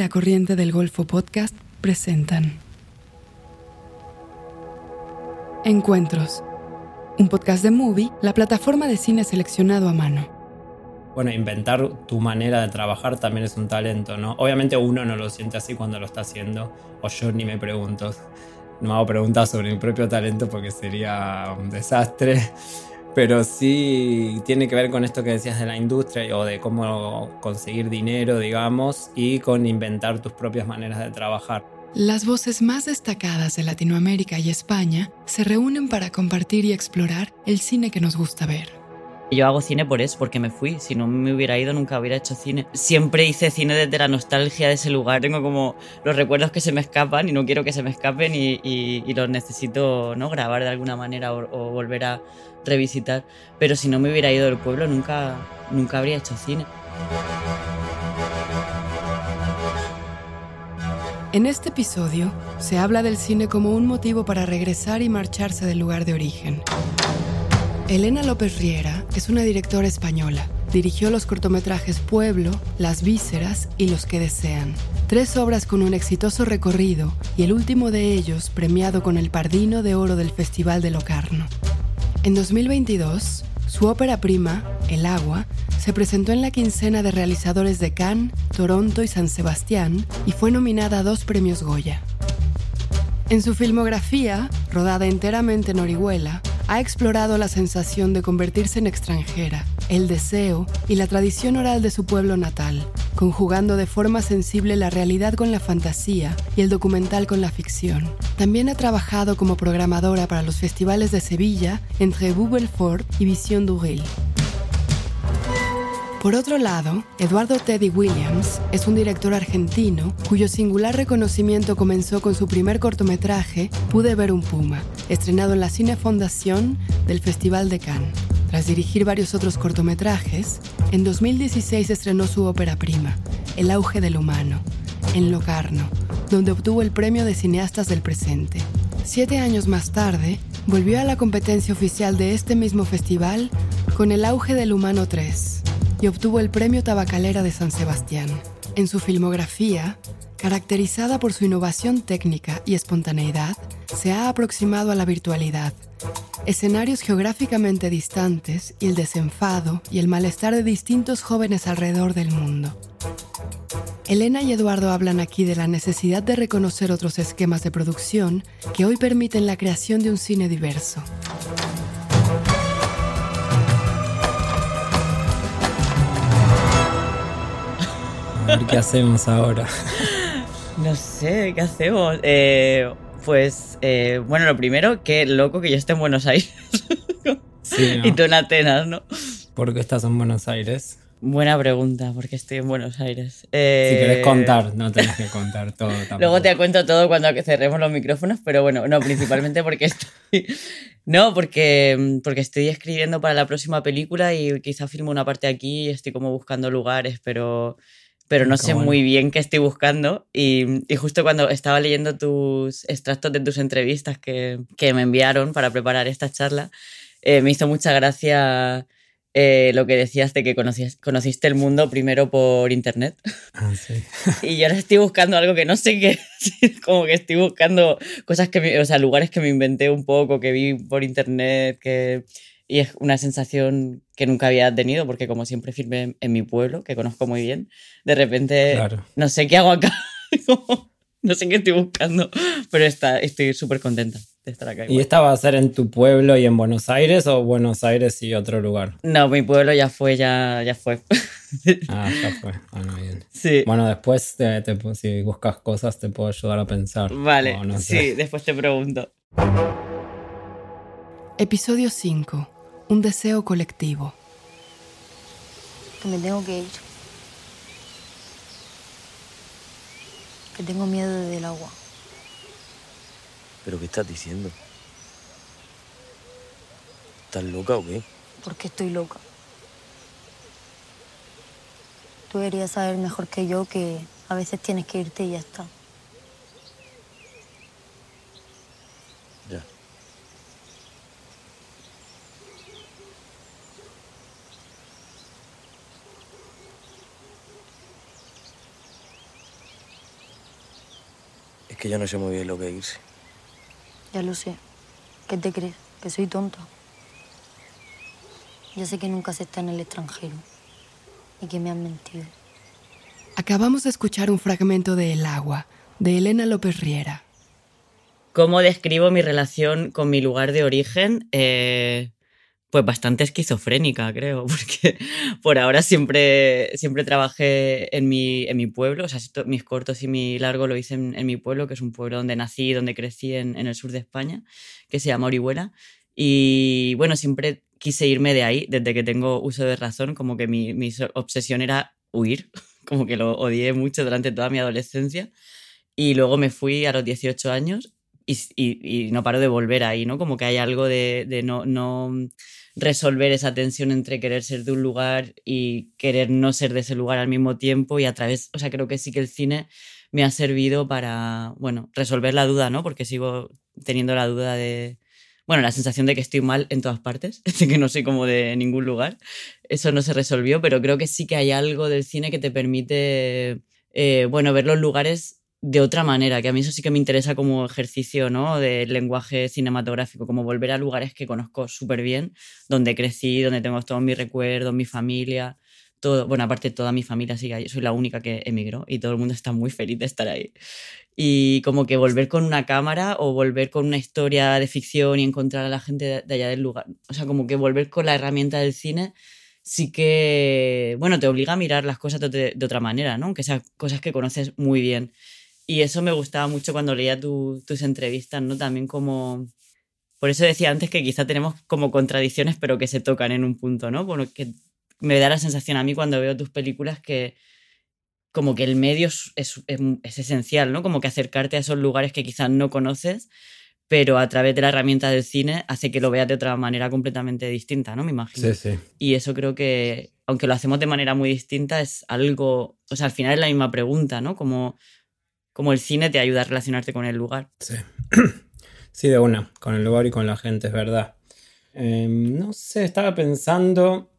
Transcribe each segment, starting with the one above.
La Corriente del Golfo Podcast presentan Encuentros, un podcast de Movie, la plataforma de cine seleccionado a mano. Bueno, inventar tu manera de trabajar también es un talento, ¿no? Obviamente uno no lo siente así cuando lo está haciendo, o yo ni me pregunto. No hago preguntas sobre mi propio talento porque sería un desastre pero sí tiene que ver con esto que decías de la industria o de cómo conseguir dinero, digamos, y con inventar tus propias maneras de trabajar. Las voces más destacadas de Latinoamérica y España se reúnen para compartir y explorar el cine que nos gusta ver. Yo hago cine por eso, porque me fui. Si no me hubiera ido, nunca hubiera hecho cine. Siempre hice cine desde la nostalgia de ese lugar. Tengo como los recuerdos que se me escapan y no quiero que se me escapen y, los necesito ¿no? grabar de alguna manera o, volver a revisitar. Pero si no me hubiera ido del pueblo, nunca, nunca habría hecho cine. En este episodio se habla del cine como un motivo para regresar y marcharse del lugar de origen. Elena López Riera es una directora española. Dirigió los cortometrajes Pueblo, Las Vísceras y Los que Desean. Tres obras con un exitoso recorrido y el último de ellos premiado con el Pardino de Oro del Festival de Locarno. En 2022, su ópera prima, El agua, se presentó en la quincena de realizadores de Cannes, Toronto y San Sebastián y fue nominada a dos premios Goya. En su filmografía, rodada enteramente en Orihuela, ha explorado la sensación de convertirse en extranjera, el deseo y la tradición oral de su pueblo natal, conjugando de forma sensible la realidad con la fantasía y el documental con la ficción. También ha trabajado como programadora para los festivales de Sevilla, entre Fort y Vision du Ril. Por otro lado, Eduardo Teddy Williams es un director argentino cuyo singular reconocimiento comenzó con su primer cortometraje Pude ver un puma, estrenado en la Cine Fondación del Festival de Cannes. Tras dirigir varios otros cortometrajes, en 2016 estrenó su ópera prima, El auge del humano, en Locarno, donde obtuvo el premio de cineastas del presente. Siete años más tarde, volvió a la competencia oficial de este mismo festival con El auge del humano 3 y obtuvo el Premio Tabacalera de San Sebastián. En su filmografía, caracterizada por su innovación técnica y espontaneidad, se ha aproximado a la virtualidad, escenarios geográficamente distantes y el desenfado y el malestar de distintos jóvenes alrededor del mundo. Elena y Eduardo hablan aquí de la necesidad de reconocer otros esquemas de producción que hoy permiten la creación de un cine diverso. ¿Qué hacemos ahora? No sé, ¿qué hacemos? Eh, pues, eh, bueno, lo primero, qué loco que yo esté en Buenos Aires. Sí, Y tú en Atenas, ¿no? ¿Por qué estás en Buenos Aires? Buena pregunta, porque estoy en Buenos Aires. Eh, si querés contar, no tenés que contar todo. Luego te cuento todo cuando cerremos los micrófonos, pero bueno, no, principalmente porque estoy. No, porque, porque estoy escribiendo para la próxima película y quizá filmo una parte aquí y estoy como buscando lugares, pero pero no sé muy bien qué estoy buscando. Y, justo cuando estaba leyendo tus extractos de tus entrevistas que, que me enviaron para preparar esta charla, eh, me hizo mucha gracia eh, lo que decías de que conociste el mundo primero por internet. Ah, sí. y yo ahora estoy buscando algo que no sé qué, como que estoy buscando cosas que, o sea, lugares que me inventé un poco, que vi por internet, que y es una sensación que nunca había tenido porque como siempre firmé en mi pueblo, que conozco muy bien, de repente no sé qué hago acá, no sé qué estoy buscando, pero está, estoy súper contenta de estar acá. ¿Y esta va a ser en tu pueblo y en Buenos Aires o Buenos Aires y otro lugar? No, mi pueblo ya fue, ya, ya fue. ah, ya fue. Bueno, bien. Sí. Bueno, después si buscas cosas te puedo ayudar a pensar. Vale, sí, después te pregunto. Episodio 5 un deseo colectivo. Que me tengo que ir. Que tengo miedo del agua. ¿Pero qué estás diciendo? ¿Estás loca o qué? ¿Por qué estoy loca? Tú deberías saber mejor que yo que a veces tienes que irte y ya está. Yo no sé muy bien lo que es irse. Ya lo sé. ¿Qué te crees? Que soy tonta. Ya sé que nunca se está en el extranjero y que me han mentido. Acabamos de escuchar un fragmento de El agua, de Elena López Riera. ¿Cómo describo mi relación con mi lugar de origen? Eh, pues bastante esquizofrénica, creo, porque por ahora siempre, siempre trabajé en mi, en mi pueblo, o sea, mis cortos y mi largo lo hice en, mi pueblo, que es un pueblo donde nací, donde crecí en, en el sur de España, que se llama Orihuela. Y bueno, siempre quise irme de ahí desde que tengo uso de razón, como que mi, mi obsesión era huir, como que lo odié mucho durante toda mi adolescencia. Y luego me fui a los 18 años y, no paro de volver ahí, ¿no? Como que hay algo de, de no, no resolver esa tensión entre querer ser de un lugar y querer no ser de ese lugar al mismo tiempo y a través, o sea, creo que sí que el cine me ha servido para, bueno, resolver la duda, ¿no? Porque sigo teniendo la duda de, bueno, la sensación de que estoy mal en todas partes, de que no soy como de ningún lugar. Eso no se resolvió, pero creo que sí que hay algo del cine que te permite, eh, bueno, ver los lugares de otra manera, que a mí eso sí que me interesa como ejercicio, ¿no? Del lenguaje cinematográfico, como volver a lugares que conozco súper bien, donde crecí, donde tengo todos mis recuerdos, mi familia, todo, bueno, aparte toda mi familia sigue soy la única que emigró y todo el mundo está muy feliz de estar ahí. Y como que volver con una cámara o volver con una historia de ficción y encontrar a la gente de allá del lugar, o sea, como que volver con la herramienta del cine sí que, bueno, te obliga a mirar las cosas de, de otra manera, ¿no? Aunque sean cosas que conoces muy bien. Y eso me gustaba mucho cuando leía tus entrevistas, ¿no? También como... Por eso decía antes que quizá tenemos como contradicciones, pero que se tocan en un punto, ¿no? Porque me da la sensación a mí cuando veo tus películas que como que el medio es, es, es esencial, ¿no? Como que acercarte a esos lugares que quizás no conoces, pero a través de la herramienta del cine hace que lo veas de otra manera completamente distinta, ¿no? Me imagino. Sí, sí. Y eso creo que, aunque lo hacemos de manera muy distinta, es algo, o sea, al final es la misma pregunta, ¿no? Como como el cine te ayuda a relacionarte con el lugar. Sí. sí, de una, con el lugar y con la gente, es verdad. Em, no sé, estaba pensando.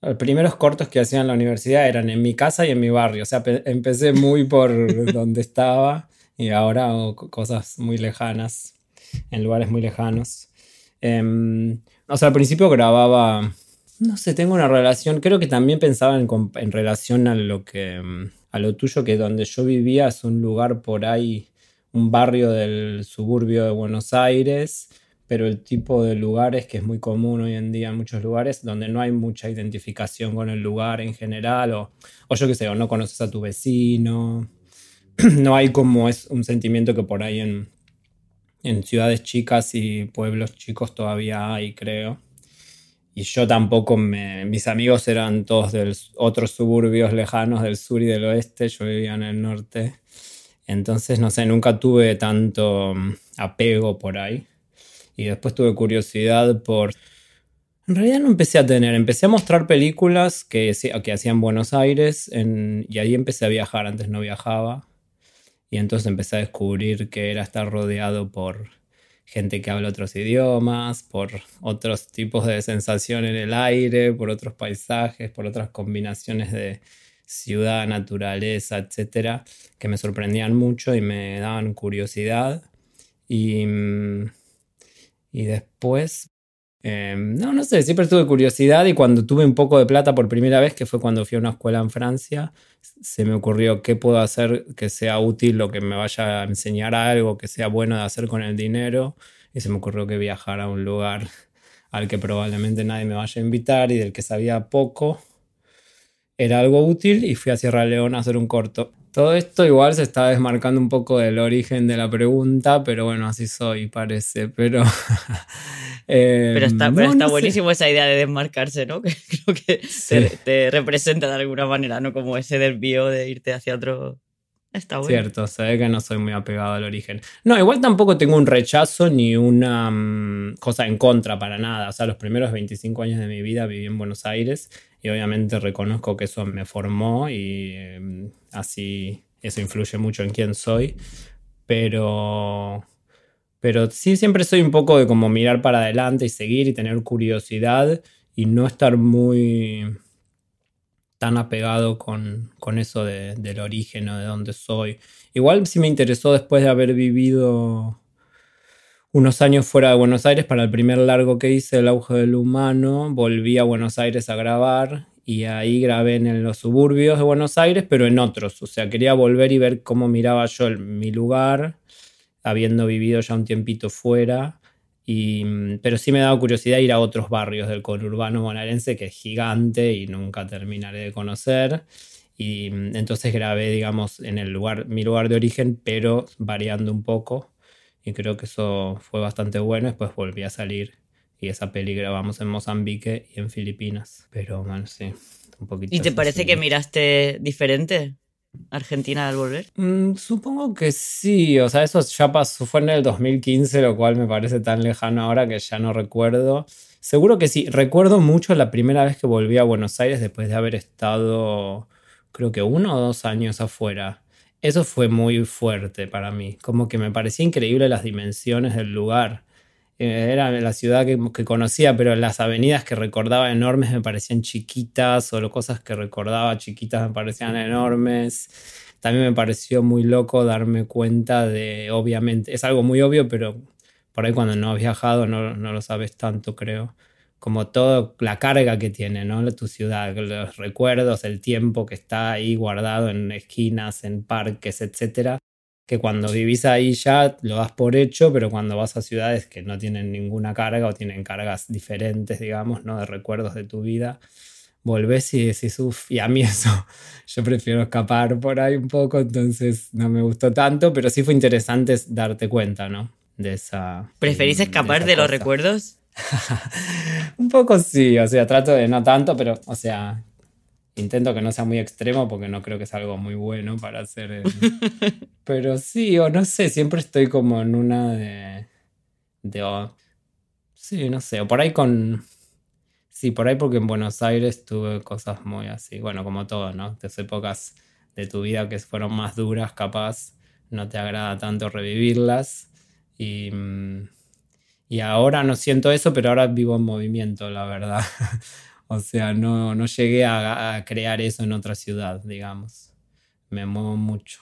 Los primeros cortos que hacía en la universidad eran en mi casa y en mi barrio. O sea, empecé muy por donde estaba y ahora hago cosas muy lejanas, en lugares muy lejanos. Em, o sea, al principio grababa. No sé, tengo una relación. Creo que también pensaba en, en relación a lo que em, a lo tuyo, que donde yo vivía es un lugar por ahí, un barrio del suburbio de Buenos Aires, pero el tipo de lugares que es muy común hoy en día en muchos lugares, donde no hay mucha identificación con el lugar en general, o, o yo qué sé, o no conoces a tu vecino, no hay como es un sentimiento que por ahí en, en ciudades chicas y pueblos chicos todavía hay, creo y yo tampoco me... Mis amigos eran todos de otros suburbios lejanos del sur y del oeste, yo vivía en el norte. Entonces, no sé, nunca tuve tanto mm, apego por ahí. Y después tuve curiosidad por... En realidad no empecé a tener, empecé a mostrar películas que, que hacía en Buenos Aires y ahí empecé a viajar, antes no viajaba. Y entonces empecé a descubrir que era estar rodeado por gente que habla otros idiomas, por otros tipos de sensación en el aire, por otros paisajes, por otras combinaciones de ciudad, naturaleza, etcétera, que me sorprendían mucho y me daban curiosidad. Y, mm, y después Em, no, no sé, siempre tuve curiosidad y cuando tuve un poco de plata por primera vez, que fue cuando fui a una escuela en Francia, se me ocurrió qué puedo hacer que sea útil o que me vaya a enseñar algo, que sea bueno de hacer con el dinero. Y se me ocurrió que viajar a un lugar al que probablemente nadie me vaya a invitar y del que sabía poco era algo útil y fui a Sierra Leona a hacer un corto. Todo esto igual se está desmarcando un poco del origen de la pregunta, pero bueno, así soy, parece. Pero, eh, pero está, está buenísimo esa idea de desmarcarse, ¿no? Que creo que te, representa de alguna manera, ¿no? Como ese desvío de irte hacia otro. Está bueno. Cierto, se ve que no soy muy apegado al origen. No, igual tampoco tengo un rechazo ni una mm, cosa en contra para nada. O sea, los primeros 25 años de mi vida viví en Buenos Aires y obviamente reconozco que eso me formó y em, así eso influye mucho en quién soy, pero pero sí siempre soy un poco de como mirar para adelante y seguir y tener curiosidad y no estar muy tan apegado con, con eso de, del origen o de dónde soy. Igual sí me interesó después de haber vivido unos años fuera de Buenos Aires para el primer largo que hice, El auge del humano, volví a Buenos Aires a grabar y ahí grabé en los suburbios de Buenos Aires, pero en otros. O sea, quería volver y ver cómo miraba yo mi lugar, habiendo vivido ya un tiempito fuera Mm, pero sí me ha dado curiosidad ir a otros barrios del conurbano bonaerense que es gigante y nunca terminaré de conocer. Y mm, entonces grabé, digamos, en el lugar, mi lugar de origen, pero variando un poco. Y creo que eso fue bastante bueno. Después volví a salir y esa peli grabamos en Mozambique y en Filipinas. Pero bueno, sí, un poquito. ¿Y te parece que miraste diferente? Argentina al volver? Mm, supongo que sí, o sea, eso ya pasó, fue en el 2015, lo cual me parece tan lejano ahora que ya no recuerdo. Seguro que sí, recuerdo mucho la primera vez que volví a Buenos Aires después de haber estado, creo que uno o dos años afuera. Eso fue muy fuerte para mí, como que me parecía increíble las dimensiones del lugar. Eh, era la ciudad que, conocía, pero las avenidas que recordaba enormes me parecían chiquitas, o las cosas que recordaba chiquitas me parecían enormes. También me pareció muy loco darme cuenta de, obviamente, es algo muy obvio, pero por ahí cuando no has viajado no, no lo sabes tanto, creo. Como toda la carga que tiene, ¿no? Tu ciudad, los recuerdos, el tiempo que está ahí guardado en esquinas, en parques, etcétera que cuando vivís ahí ya lo das por hecho, pero cuando vas a ciudades que no tienen ninguna carga o tienen cargas diferentes, digamos, ¿no? De recuerdos de tu vida, volvés y decís, uff, y a mí eso, yo prefiero escapar por ahí un poco, entonces no me gustó tanto, pero sí fue interesante darte cuenta, ¿no? De esa... ¿Preferís escapar de, los recuerdos? un poco sí, o sea, trato de no tanto, pero, o sea, Intento que no sea muy extremo porque no creo que es algo muy bueno para hacer. Pero sí, o no sé, siempre estoy como en una de. de sí, no sé, o por ahí con. Sí, por ahí porque en Buenos Aires tuve cosas muy así, bueno, como todo, ¿no? De épocas de tu vida que fueron más duras, capaz, no te agrada tanto revivirlas. Y, mm, y ahora no siento eso, pero ahora vivo en movimiento, la verdad. O sea, no, no llegué a, crear eso en otra ciudad, digamos. Me muevo mucho.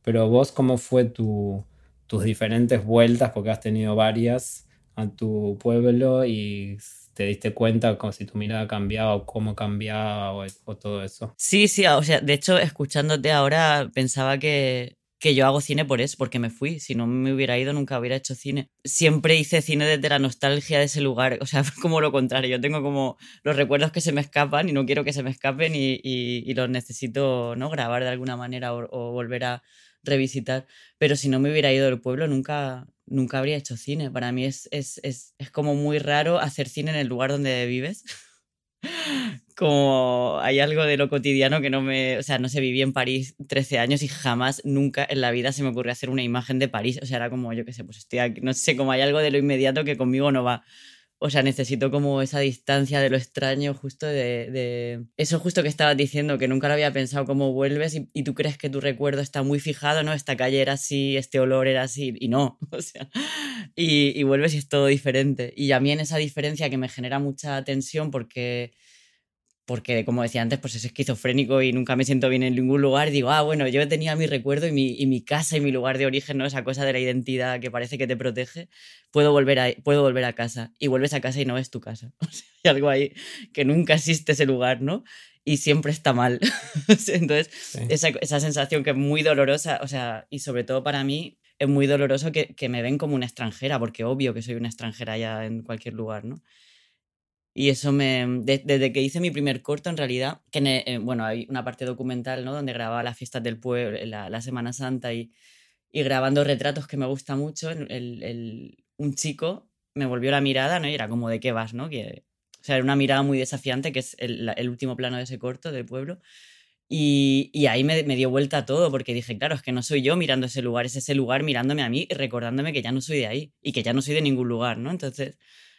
Pero vos, ¿cómo fue tu, tus diferentes vueltas? Porque has tenido varias a tu pueblo y te diste cuenta como si tu mirada cambiaba o cómo cambiaba o, o, todo eso. Sí, sí, o sea, de hecho, escuchándote ahora pensaba que que yo hago cine por eso, porque me fui. Si no me hubiera ido, nunca hubiera hecho cine. Siempre hice cine desde la nostalgia de ese lugar. O sea, como lo contrario. Yo tengo como los recuerdos que se me escapan y no quiero que se me escapen y, los necesito ¿no? grabar de alguna manera o, volver a revisitar. Pero si no me hubiera ido del pueblo, nunca, nunca habría hecho cine. Para mí es, es, es, es como muy raro hacer cine en el lugar donde vives. como hay algo de lo cotidiano que no me, o sea, no sé, viví en París 13 años y jamás, nunca en la vida se me ocurrió hacer una imagen de París, o sea, era como, yo qué sé, pues estoy aquí, no sé, como hay algo de lo inmediato que conmigo no va. O sea, necesito como esa distancia de lo extraño, justo de, Eso justo que estabas diciendo, que nunca lo había pensado, cómo vuelves y, tú crees que tu recuerdo está muy fijado, ¿no? Esta calle era así, este olor era así, y no, o sea... Y, y vuelves y es todo diferente. Y a mí en esa diferencia que me genera mucha tensión porque porque como decía antes, pues es esquizofrénico y nunca me siento bien en ningún lugar. Y digo, ah, bueno, yo tenía mi recuerdo y mi, y mi, casa y mi lugar de origen, ¿no? Esa cosa de la identidad que parece que te protege. Puedo volver a, puedo volver a casa. Y vuelves a casa y no es tu casa. O sea, hay algo ahí que nunca existe ese lugar, ¿no? Y siempre está mal. Entonces, esa, esa, sensación que es muy dolorosa, o sea, y sobre todo para mí, es muy doloroso que, que me ven como una extranjera, porque obvio que soy una extranjera ya en cualquier lugar, ¿no? Y eso me. desde que hice mi primer corto, en realidad, que eh, bueno, hay una parte documental, ¿no? Donde grababa las fiestas del pueblo, la, la Semana Santa y, y, grabando retratos que me gusta mucho, el, el, un chico me volvió la mirada, ¿no? Y era como, ¿de qué vas, no? Que, o sea, era una mirada muy desafiante, que es el, último plano de ese corto del pueblo. Y, y ahí me, me, dio vuelta todo, porque dije, claro, es que no soy yo mirando ese lugar, es ese lugar mirándome a mí y recordándome que ya no soy de ahí y que ya no soy de ningún lugar, ¿no? Entonces,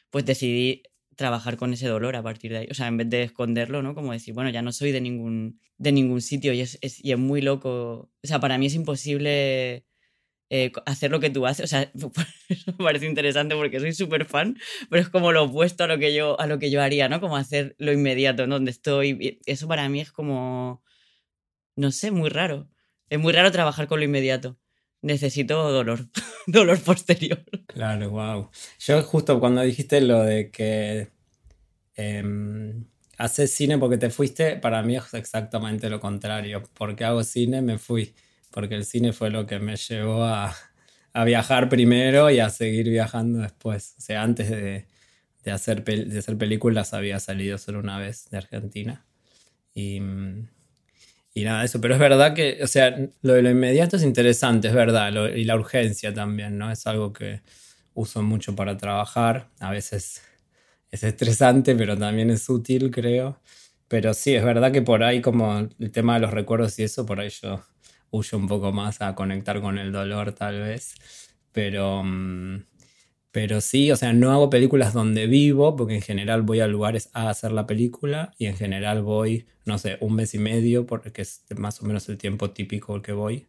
pues decidí trabajar con ese dolor a partir de ahí. O sea, en vez de esconderlo, ¿no? Como decir, bueno, ya no soy de ningún, de ningún sitio y es, y es muy loco. O sea, para mí es imposible eh, hacer lo que tú haces. O sea, eso me parece interesante porque soy súper fan, pero es como lo opuesto a lo que yo, a lo que yo haría, ¿no? Como hacer lo inmediato, ¿no? Donde estoy. Eso para mí es como, no sé, muy raro. Es muy raro trabajar con lo inmediato. Necesito dolor, dolor posterior. Claro, wow. Yo justo cuando dijiste lo de que em, haces cine porque te fuiste, para mí es exactamente lo contrario. Porque hago cine, me fui. Porque el cine fue lo que me llevó a, viajar primero y a seguir viajando después. O sea, antes de, hacer, de hacer películas había salido solo una vez de Argentina. Y, y nada, eso. Pero es verdad que, o sea, lo de lo inmediato es interesante, es verdad. y la urgencia también, ¿no? Es algo que uso mucho para trabajar. A veces es estresante, pero también es útil, creo. Pero sí, es verdad que por ahí como el tema de los recuerdos y eso, por ahí yo huyo un poco más a conectar con el dolor tal vez. Pero, mm, pero sí, o sea, no hago películas donde vivo, porque en general voy a lugares a hacer la película y en general voy, no sé, un mes y medio, porque es más o menos el tiempo típico que voy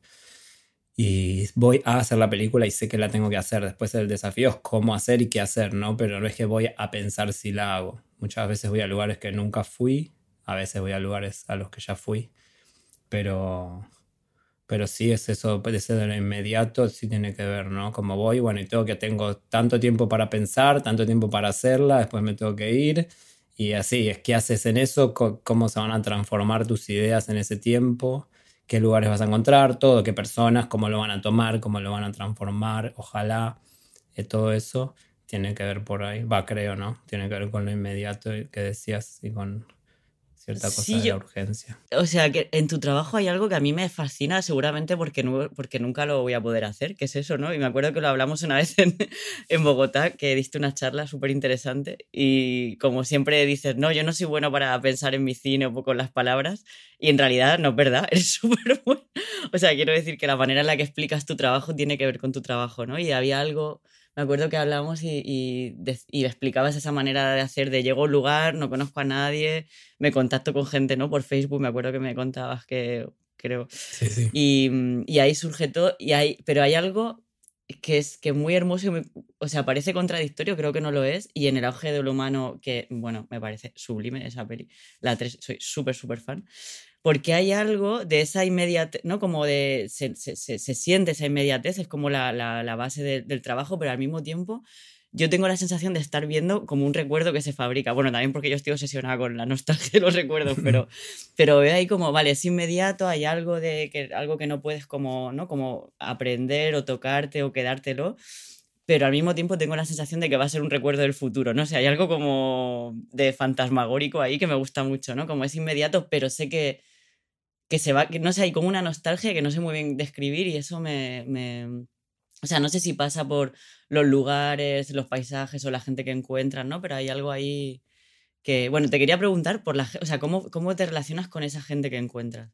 y voy a hacer la película y sé que la tengo que hacer. Después el desafío es cómo hacer y qué hacer, ¿no? Pero no es que voy a pensar si la hago. Muchas veces voy a lugares que nunca fui, a veces voy a lugares a los que ya fui, pero, pero sí es eso, ese de lo inmediato, sí tiene que ver, ¿no? Como voy, bueno, y tengo que tengo tanto tiempo para pensar, tanto tiempo para hacerla, después me tengo que ir. Y así, es que haces en eso, cómo se van a transformar tus ideas en ese tiempo qué lugares vas a encontrar, todo, qué personas, cómo lo van a tomar, cómo lo van a transformar, ojalá, eh, todo eso tiene que ver por ahí, va, creo, ¿no? Tiene que ver con lo inmediato que decías y con cierta cosa de la urgencia. O sea, que en tu trabajo hay algo que a mí me fascina, seguramente porque, porque nunca lo voy a poder hacer, que es eso, ¿no? Y me acuerdo que lo hablamos una vez en, en Bogotá, que diste una charla súper interesante y como siempre dices, no, yo no soy bueno para pensar en mi cine o con las palabras y en realidad no es verdad, eres súper bueno. O sea, quiero decir que la manera en la que explicas tu trabajo tiene que ver con tu trabajo, ¿no? Y había algo me acuerdo que hablamos y, y, y, explicabas esa manera de hacer de llego a un lugar, no conozco a nadie, me contacto con gente, ¿no? Por Facebook, me acuerdo que me contabas que, creo. Sí, sí. Y, y, ahí surge todo, y hay, pero hay algo que es que muy hermoso, o sea, parece contradictorio, creo que no lo es, y en el auge de lo humano, que, bueno, me parece sublime esa peli, la 3, soy súper, súper fan, porque hay algo de esa inmediatez, ¿no? Como de, se, se, se siente esa inmediatez, es como la, la, la base del trabajo, pero al mismo tiempo yo tengo la sensación de estar viendo como un recuerdo que se fabrica. Bueno, también porque yo estoy obsesionada con la nostalgia de los recuerdos, pero, pero veo ahí como, vale, es inmediato, hay algo, de que, algo que no puedes como, ¿no? como aprender o tocarte o quedártelo pero al mismo tiempo tengo la sensación de que va a ser un recuerdo del futuro, ¿no? O sea, hay algo como de fantasmagórico ahí que me gusta mucho, ¿no? Como es inmediato, pero sé que, que se va, que no sé, hay como una nostalgia que no sé muy bien describir y eso me, me, o sea, no sé si pasa por los lugares, los paisajes o la gente que encuentran, ¿no? Pero hay algo ahí que, bueno, te quería preguntar por la, o sea, ¿cómo, cómo te relacionas con esa gente que encuentras?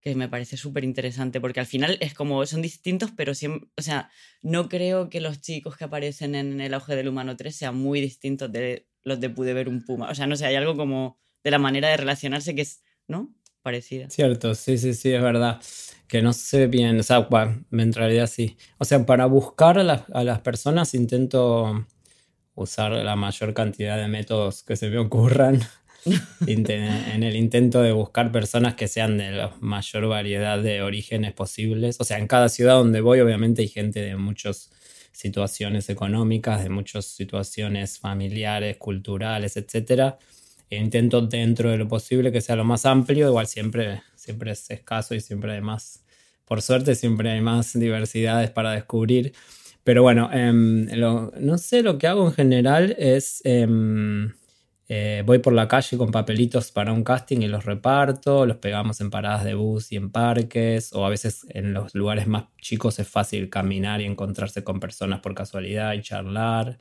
Que me parece súper interesante, porque al final es como, son distintos, pero siempre, o sea, no creo que los chicos que aparecen en el auge del humano 3 sean muy distintos de los de Pude ver un puma. O sea, no sé, hay algo como de la manera de relacionarse que es, ¿no? Parecida. Cierto, sí, sí, sí, es verdad. Que no sé bien, o sea, bueno, en realidad sí. O sea, para buscar a, a las personas intento usar la mayor cantidad de métodos que se me ocurran en el intento de buscar personas que sean de la mayor variedad de orígenes posibles. O sea, en cada ciudad donde voy, obviamente hay gente de muchas situaciones económicas, de muchas situaciones familiares, culturales, etcétera intento dentro de lo posible que sea lo más amplio, igual siempre, siempre es escaso y siempre hay más, por suerte siempre hay más diversidades para descubrir. Pero bueno, em, no sé, lo que hago en general es, em, eh, voy por la calle con papelitos para un casting y los reparto, los pegamos en paradas de bus y en parques, o a veces en los lugares más chicos es fácil caminar y encontrarse con personas por casualidad y charlar.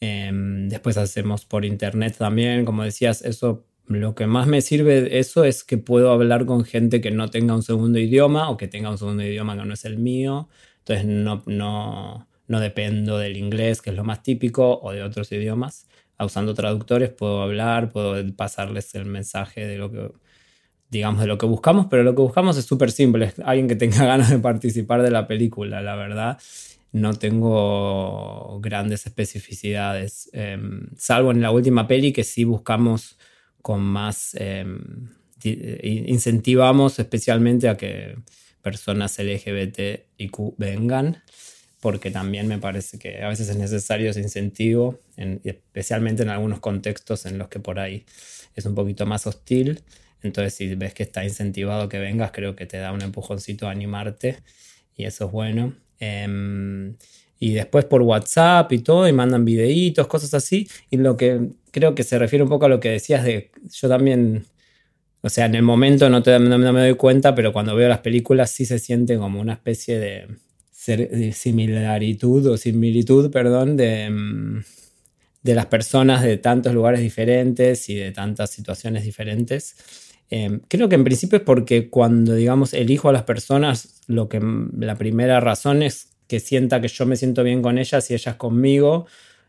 Em, después hacemos por internet también, como decías, eso lo que más me sirve de eso es que puedo hablar con gente que no tenga un segundo idioma o que tenga un segundo idioma que no es el mío. Entonces no, no, no dependo del inglés, que es lo más típico, o de otros idiomas. Usando traductores puedo hablar, puedo pasarles el mensaje de lo que digamos, de lo que buscamos, pero lo que buscamos es súper simple, es alguien que tenga ganas de participar de la película, la verdad. No tengo grandes especificidades, em, salvo en la última peli que sí buscamos con más, em, incentivamos especialmente a que personas LGBT y Q vengan, porque también me parece que a veces es necesario ese incentivo, especialmente en algunos contextos en los que por ahí es un poquito más hostil. Entonces, si ves que está incentivado que vengas, creo que te da un empujoncito a animarte y eso es bueno. Em, y después por WhatsApp y todo, y mandan videitos, cosas así. Y lo que creo que se refiere un poco a lo que decías de yo también, o sea, en el momento no, no, me doy cuenta, pero cuando veo las películas sí se siente como una especie de, de o similitud, perdón, de em, de las personas de tantos lugares diferentes y de tantas situaciones diferentes. Em, creo que en principio es porque cuando, digamos, elijo a las personas, lo que la primera razón es que sienta que yo me siento bien con ellas y ellas conmigo,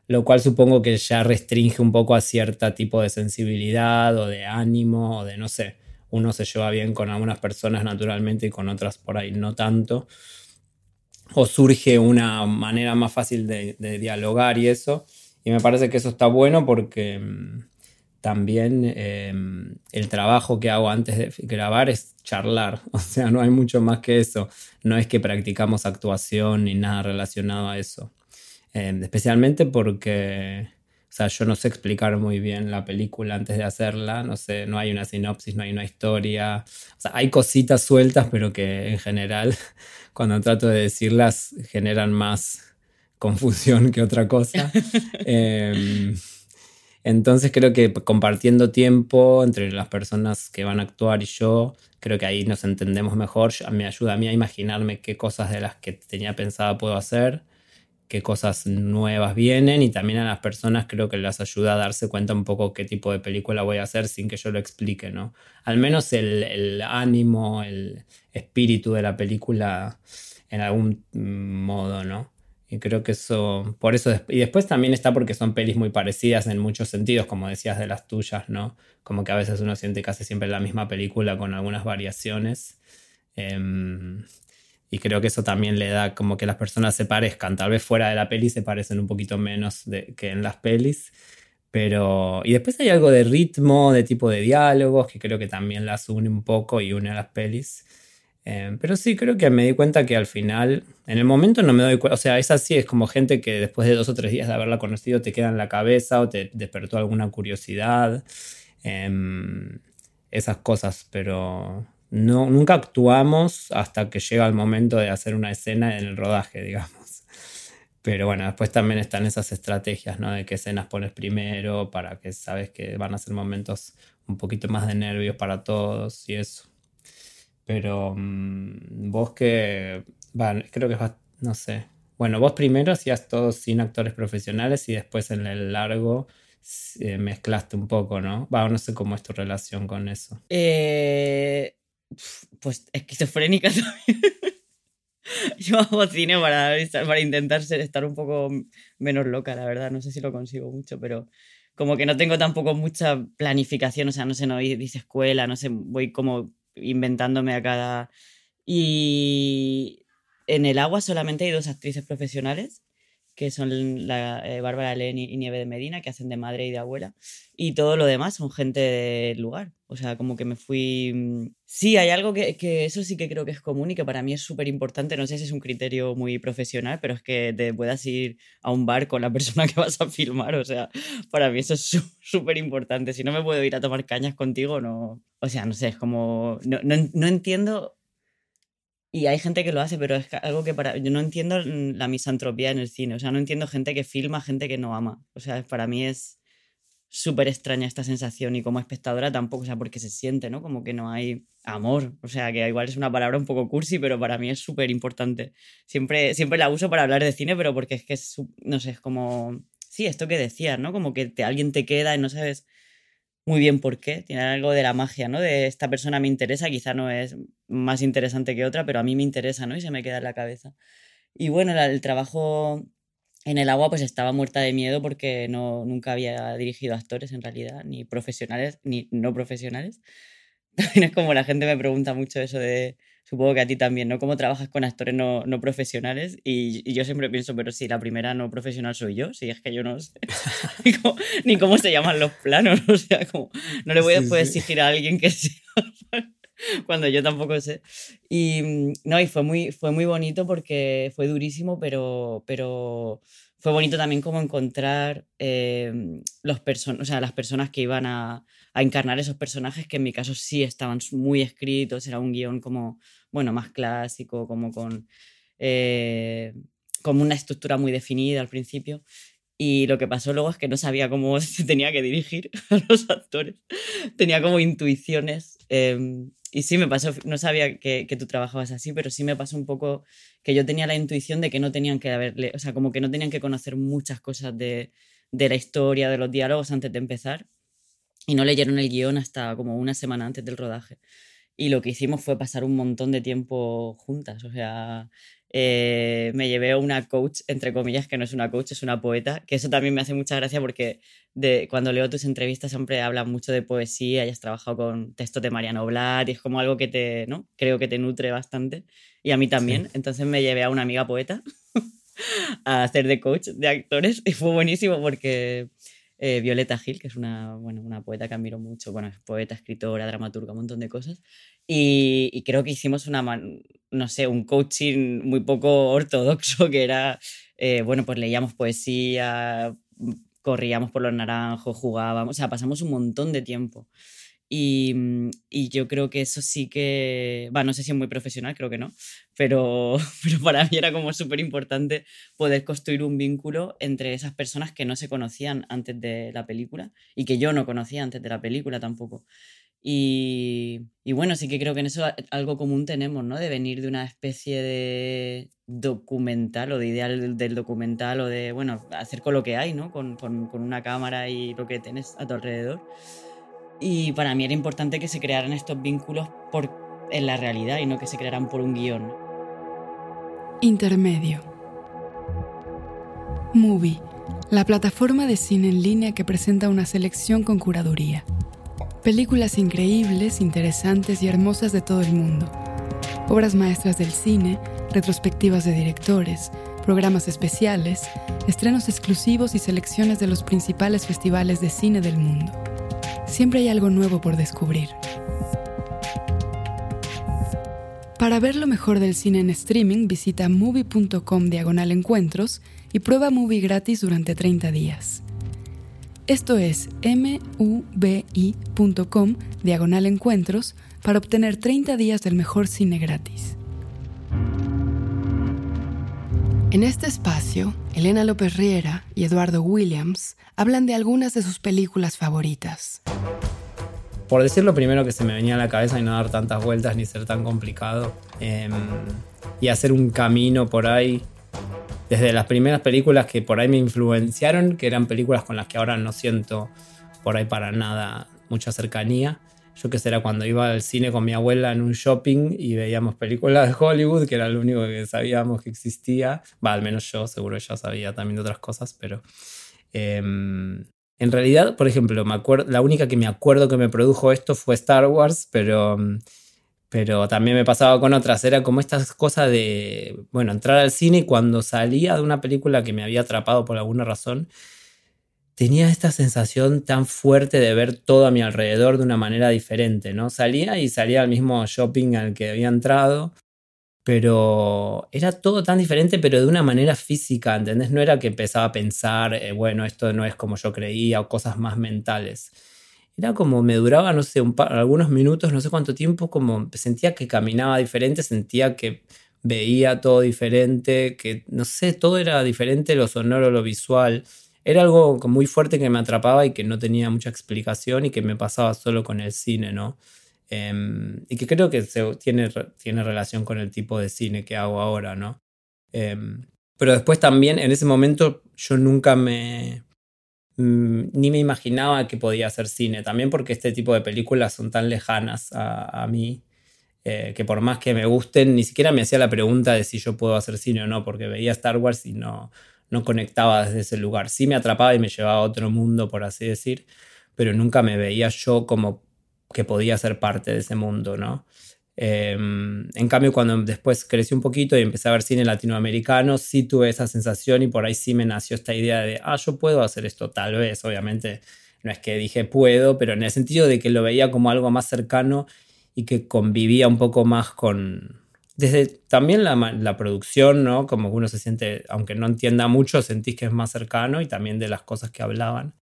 lo cual supongo que ya restringe un poco a cierto tipo de sensibilidad o de ánimo o de no sé. Uno se lleva bien con algunas personas naturalmente y con otras por ahí no tanto. O surge una manera más fácil de dialogar y eso. Y me parece que eso está bueno porque mm, también em, el trabajo que hago antes de grabar es charlar. O sea, no hay mucho más que eso. No es que practicamos actuación ni nada relacionado a eso. Em, especialmente porque, o sea, yo no sé explicar muy bien la película antes de hacerla. No sé, no hay una sinopsis, no hay una historia. O sea, hay cositas sueltas, pero que en general, cuando trato de decirlas, generan más confusión que otra cosa. Em, entonces creo que compartiendo tiempo entre las personas que van a actuar y yo, creo que ahí nos entendemos mejor. Me ayuda a mí a imaginarme qué cosas de las que tenía pensada puedo hacer, qué cosas nuevas vienen y también a las personas creo que les ayuda a darse cuenta un poco qué tipo de película voy a hacer sin que yo lo explique, ¿no? Al menos el, el ánimo, el espíritu de la película en algún modo, ¿no? Y creo que eso, por eso, y después también está porque son pelis muy parecidas en muchos sentidos, como decías de las tuyas, ¿no? Como que a veces uno siente casi siempre la misma película con algunas variaciones. Em, y creo que eso también le da como que las personas se parezcan. Tal vez fuera de la peli se parecen un poquito menos que en las pelis. Pero. Y después hay algo de ritmo, de tipo de diálogos, que creo que también las une un poco y une a las pelis. Em, pero sí, creo que me di cuenta que al final, en el momento no me doy cuenta, o sea, es así, es como gente que después de dos o tres días de haberla conocido te queda en la cabeza o te despertó alguna curiosidad, em, esas cosas, pero no, nunca actuamos hasta que llega el momento de hacer una escena en el rodaje, digamos. Pero bueno, después también están esas estrategias, ¿no? De qué escenas pones primero para que sabes que van a ser momentos un poquito más de nervios para todos y eso. Pero mm, vos que, bueno, creo que vas, no sé. Bueno, vos primero hacías todo sin actores profesionales y después en el largo eh, mezclaste un poco, ¿no? Va, no sé cómo es tu relación con eso. Eh, pues esquizofrénica también. Yo hago cine para, para intentar ser, estar un poco menos loca, la verdad. No sé si lo consigo mucho, pero como que no tengo tampoco mucha planificación. O sea, no sé, no dice escuela, no sé, voy como inventándome a cada... Y en el agua solamente hay dos actrices profesionales, que son la eh, Bárbara Len y Nieve de Medina, que hacen de madre y de abuela. Y todo lo demás son gente del lugar. O sea, como que me fui... Mm, sí, hay algo que, que eso sí que creo que es común y que para mí es súper importante. No sé si es un criterio muy profesional, pero es que te puedas ir a un bar con la persona que vas a filmar. O sea, para mí eso es súper importante. Si no me puedo ir a tomar cañas contigo, no, o sea, no sé, es como. No, no, no, entiendo. Y hay gente que lo hace, pero es algo que para. Yo no entiendo la misantropía en el cine. O sea, no entiendo gente que filma, gente que no ama. O sea, para mí es súper extraña esta sensación y como espectadora tampoco, o sea, porque se siente, ¿no? Como que no hay amor. O sea, que igual es una palabra un poco cursi, pero para mí es súper importante. Siempre, siempre la uso para hablar de cine, pero porque es que es, no sé, es como. Sí, esto que decías, ¿no? Como que te, alguien te queda y no sabes muy bien por qué. Tiene algo de la magia, ¿no? De esta persona me interesa, quizá no es más interesante que otra, pero a mí me interesa, ¿no? Y se me queda en la cabeza. Y bueno, el trabajo en el agua pues estaba muerta de miedo porque no, nunca había dirigido actores en realidad, ni profesionales ni no profesionales. También es como la gente me pregunta mucho eso de, supongo que a ti también, ¿no? ¿Cómo trabajas con actores no, no profesionales? Y, yo siempre pienso, pero si la primera no profesional soy yo, si es que yo no sé ni, cómo, se llaman los planos, o sea, como, no le voy a poder exigir a alguien que sea cuando yo tampoco sé. Y no, y fue muy, fue muy bonito porque fue durísimo, pero, pero fue bonito también como encontrar eh, los o sea, las personas que iban a, a, encarnar esos personajes que en mi caso sí estaban muy escritos, era un guion como, bueno, más clásico, como con... Eh, como una estructura muy definida al principio. Y lo que pasó luego es que no sabía cómo se tenía que dirigir a los actores. Tenía como intuiciones. Em, y sí me pasó, no sabía que, que, tú trabajabas así, pero sí me pasó un poco que yo tenía la intuición de que no tenían que haberle, o sea, como que no tenían que conocer muchas cosas de, de la historia, de los diálogos antes de empezar. Y no leyeron el guion hasta como una semana antes del rodaje. Y lo que hicimos fue pasar un montón de tiempo juntas. O sea, eh, me llevé a una coach, entre comillas, que no es una coach, es una poeta, que eso también me hace mucha gracia porque de, cuando leo tus entrevistas siempre hablas mucho de poesía y has trabajado con textos de Mariano Blatt y es como algo que te, ¿no? Creo que te nutre bastante y a mí también. Entonces me llevé a una amiga poeta a hacer de coach de actores y fue buenísimo porque eh, Violeta Gil, que es una, bueno, una poeta que admiro mucho, bueno, es poeta, escritora, dramaturga, un montón de cosas. Y, creo que hicimos una, no sé, un coaching muy poco ortodoxo, que era, eh, bueno, pues leíamos poesía, corríamos por los naranjos, jugábamos, o sea, pasamos un montón de tiempo. Y, mm, y, yo creo que eso sí que, va, no sé si es muy profesional, creo que no, pero, pero para mí era como súper importante poder construir un vínculo entre esas personas que no se conocían antes de la película y que yo no conocía antes de la película tampoco. Y, y bueno, sí que creo que en eso algo común tenemos, ¿no? De venir de una especie de documental o de ideal del documental o de, bueno, hacer con lo que hay, ¿no? Con, con, con una cámara y lo que tienes a tu alrededor. Y para mí era importante que se crearan estos vínculos en la realidad y no que se crearan por un guion. Intermedio. Movie, la plataforma de cine en línea que presenta una selección con curaduría. Películas increíbles, interesantes y hermosas de todo el mundo. Obras maestras del cine, retrospectivas de directores, programas especiales, estrenos exclusivos y selecciones de los principales festivales de cine del mundo siempre hay algo nuevo por descubrir. Para ver lo mejor del cine en streaming, visita movie.com diagonal encuentros y prueba movie gratis durante 30 días. Esto es mubi.com diagonal encuentros para obtener 30 días del mejor cine gratis. En este espacio, Elena López Riera y Eduardo Williams hablan de algunas de sus películas favoritas. Por decir lo primero que se me venía a la cabeza y no dar tantas vueltas ni ser tan complicado, em, y hacer un camino por ahí, desde las primeras películas que por ahí me influenciaron, que eran películas con las que ahora no siento por ahí para nada mucha cercanía, yo que será cuando iba al cine con mi abuela en un shopping y veíamos películas de Hollywood, que era lo único que sabíamos que existía. Va, al menos yo, seguro ya sabía también otras cosas, pero... Em, en realidad, por ejemplo, me acuerdo, la única que me acuerdo que me produjo esto fue Star Wars, pero, pero también me pasaba con otras. Era como estas cosas de, bueno, entrar al cine y cuando salía de una película que me había atrapado por alguna razón, tenía esta sensación tan fuerte de ver todo a mi alrededor de una manera diferente, ¿no? Salía y salía al mismo shopping al que había entrado, pero era todo tan diferente, pero de una manera física, ¿entendés? No era que empezaba a pensar, eh, bueno, esto no es como yo creía o cosas más mentales. Era como me duraba, no sé, un algunos minutos, no sé cuánto tiempo, como sentía que caminaba diferente, sentía que veía todo diferente, que no sé, todo era diferente, lo sonoro, lo visual era algo muy fuerte que me atrapaba y que no tenía mucha explicación y que me pasaba solo con el cine, ¿no? Em, y que creo que tiene, tiene relación con el tipo de cine que hago ahora, ¿no? Em, pero después también, en ese momento, yo nunca me... Mm, ni me imaginaba que podía hacer cine, también porque este tipo de películas son tan lejanas a, mí, eh, que por más que me gusten, ni siquiera me hacía la pregunta de si yo puedo hacer cine o no, porque veía Star Wars y no, no conectaba desde ese lugar. Sí me atrapaba y me llevaba a otro mundo, por así decir, pero nunca me veía yo como que podía ser parte de ese mundo, ¿no? Em, en cambio, cuando después crecí un poquito y empecé a ver cine latinoamericano, sí tuve esa sensación y por ahí sí me nació esta idea de, ah, yo puedo hacer esto, tal vez, obviamente no es que dije puedo, pero en el sentido de que lo veía como algo más cercano y que convivía un poco más con... Desde también la, producción, ¿no? Como uno se siente, aunque no entienda mucho, sentís que es más cercano y también de las cosas que hablaban.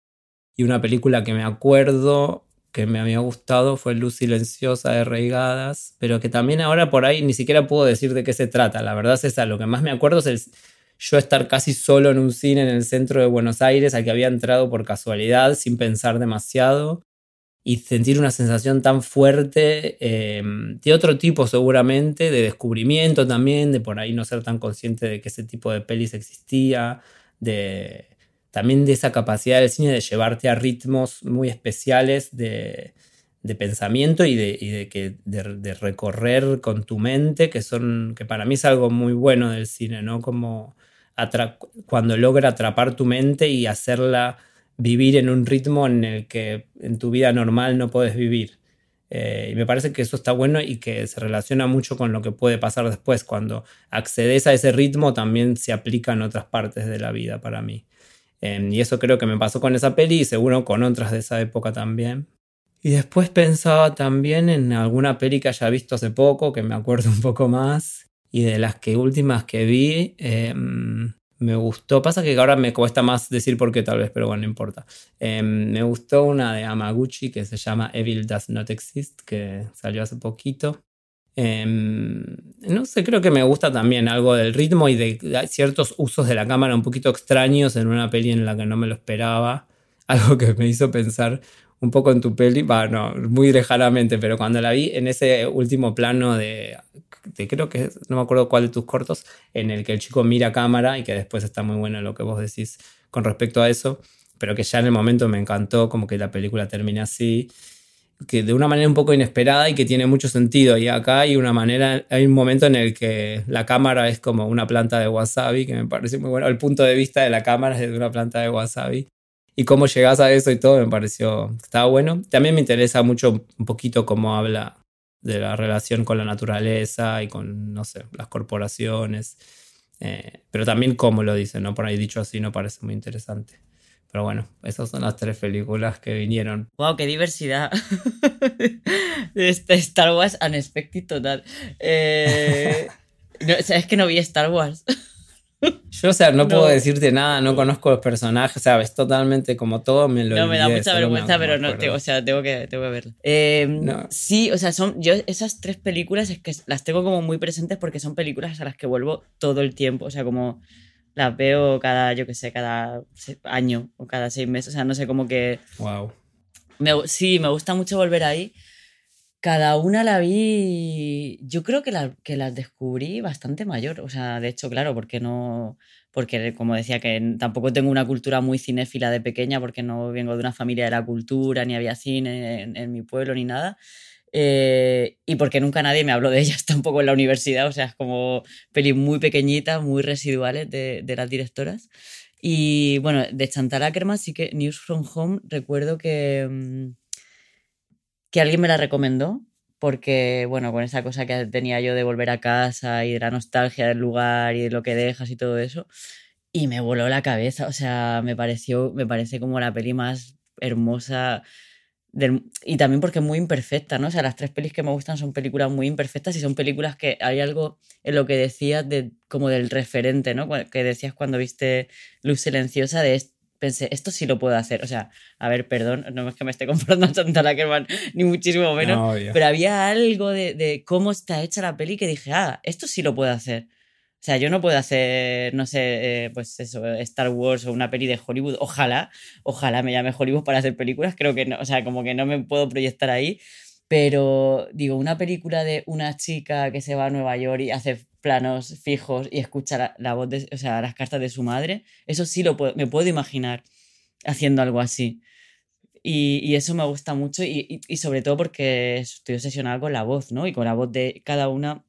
Y una película que me acuerdo que me había gustado fue Luz Silenciosa de Reigadas, pero que también ahora por ahí ni siquiera puedo decir de qué se trata. La verdad es esa, lo que más me acuerdo es yo estar casi solo en un cine en el centro de Buenos Aires al que había entrado por casualidad sin pensar demasiado y sentir una sensación tan fuerte em, de otro tipo seguramente, de descubrimiento también, de por ahí no ser tan consciente de que ese tipo de pelis existía, de también de esa capacidad del cine de llevarte a ritmos muy especiales de, pensamiento y, de, que, de, recorrer con tu mente, que son que para mí es algo muy bueno del cine, ¿no? Como cuando logra atrapar tu mente y hacerla vivir en un ritmo en el que en tu vida normal no puedes vivir. Eh, y me parece que eso está bueno y que se relaciona mucho con lo que puede pasar después. Cuando accedes a ese ritmo también se aplica en otras partes de la vida para mí. Em, y eso creo que me pasó con esa peli y seguro con otras de esa época también. Y después pensaba también en alguna peli que haya visto hace poco, que me acuerdo un poco más, y de las que últimas que vi, em, me gustó. Pasa que ahora me cuesta más decir por qué, tal vez, pero bueno, no importa. Em, me gustó una de Amaguchi que se llama Evil Does Not Exist, que salió hace poquito. Em, no sé, creo que me gusta también algo del ritmo y de ciertos usos de la cámara un poquito extraños en una peli en la que no me lo esperaba. Algo que me hizo pensar un poco en tu peli, bueno, muy lejanamente, pero cuando la vi en ese último plano de, creo que no me acuerdo cuál de tus cortos, en el que el chico mira cámara y que después está muy bueno lo que vos decís con respecto a eso, pero que ya en el momento me encantó como que la película termine así, que de una manera un poco inesperada y que tiene mucho sentido. Y acá hay una manera, hay un momento en el que la cámara es como una planta de wasabi, que me parece muy bueno. El punto de vista de la cámara es de una planta de wasabi y cómo llegas a eso y todo me pareció, estaba bueno. También me interesa mucho un poquito cómo habla de la relación con la naturaleza y con, no sé, las corporaciones. Eh, pero también cómo lo dice, ¿no? Por ahí dicho así no parece muy interesante. Pero bueno, esas son las tres películas que vinieron. ¡Wow! ¡Qué diversidad! este Star Wars unexpected total. Eh, es que no vi Star Wars. Yo, o sea, no, puedo decirte nada, no conozco los personajes, o sea, es totalmente como todo, me lo No, me da mucha vergüenza, pero no, o sea, tengo que, tengo que verlo. Em, sí, o sea, son, yo esas tres películas es que las tengo como muy presentes porque son películas a las que vuelvo todo el tiempo, o sea, como las veo cada, yo qué sé, cada año o cada seis meses, o sea, no sé, como que... Wow. sí, me gusta mucho volver ahí. Cada una la vi, yo creo que, la, que las descubrí bastante mayor, o sea, de hecho, claro, porque no, porque como decía que tampoco tengo una cultura muy cinéfila de pequeña, porque no vengo de una familia de la cultura, ni había cine en, mi pueblo, ni nada, eh, y porque nunca nadie me habló de ellas tampoco en la universidad, o sea, es como pelis muy pequeñitas, muy residuales de, de las directoras. Y bueno, de Chantal Ackerman sí que News from Home recuerdo que... Que alguien me la recomendó, porque, bueno, con esa cosa que tenía yo de volver a casa y de la nostalgia del lugar y de lo que dejas y todo eso, y me voló la cabeza, o sea, me pareció, me parece como la peli más hermosa. y también porque es muy imperfecta, ¿no? O sea, las tres pelis que me gustan son películas muy imperfectas y son películas que hay algo en lo que decías de, como del referente, ¿no? Que decías cuando viste Luz Silenciosa de pensé, esto sí lo puedo hacer. O sea, a ver, perdón, no es que me esté comprando a Chantal Ackerman, ni muchísimo menos, pero había algo de, cómo está hecha la peli que dije, ah, esto sí lo puedo hacer. O sea, yo no puedo hacer, no sé, eh, pues eso, Star Wars o una peli de Hollywood. Ojalá, ojalá me llame Hollywood para hacer películas. Creo que no, o sea, como que no me puedo proyectar ahí. Pero digo, una película de una chica que se va a Nueva York y hace planos fijos y escucha la, voz, de, o sea, las cartas de su madre, eso sí lo puedo, me puedo imaginar haciendo algo así. Y, eso me gusta mucho y, y, sobre todo porque estoy obsesionada con la voz, ¿no? Y con la voz de cada una.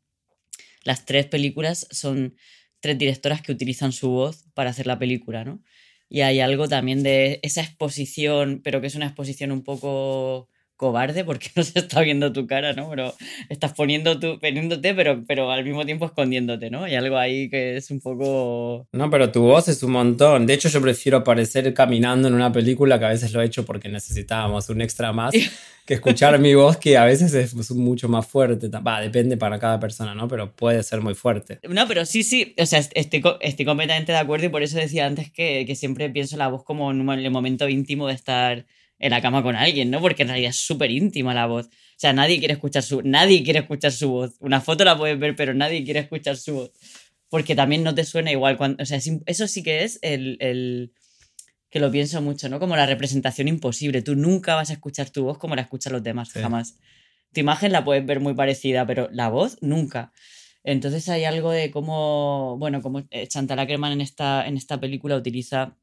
Las tres películas son tres directoras que utilizan su voz para hacer la película, ¿no? Y hay algo también de esa exposición, pero que es una exposición un poco cobarde porque no se está viendo tu cara, ¿no? Pero estás poniendo tu, poniéndote, pero, pero al mismo tiempo escondiéndote, ¿no? Hay algo ahí que es un poco... No, pero tu voz es un montón. De hecho, yo prefiero aparecer caminando en una película que a veces lo he hecho porque necesitábamos un extra más, que escuchar mi voz que a veces es mucho más fuerte. Va, depende para cada persona, ¿no? Pero puede ser muy fuerte. No, pero sí, sí, o sea, estoy, estoy completamente de acuerdo y por eso decía antes que, que siempre pienso la voz como en el momento íntimo de estar en la cama con alguien, ¿no? Porque en realidad es súper íntima la voz. O sea, nadie quiere escuchar su, nadie quiere escuchar su voz. Una foto la puedes ver, pero nadie quiere escuchar su voz. Porque también no te suena igual. Cuando, o sea, eso sí que es el, el, que lo pienso mucho, ¿no? Como la representación imposible. Tú nunca vas a escuchar tu voz como la escuchan los demás, jamás. Tu imagen la puedes ver muy parecida, pero la voz nunca. Entonces hay algo de cómo, bueno, como Chantal Ackerman en esta, en esta película utiliza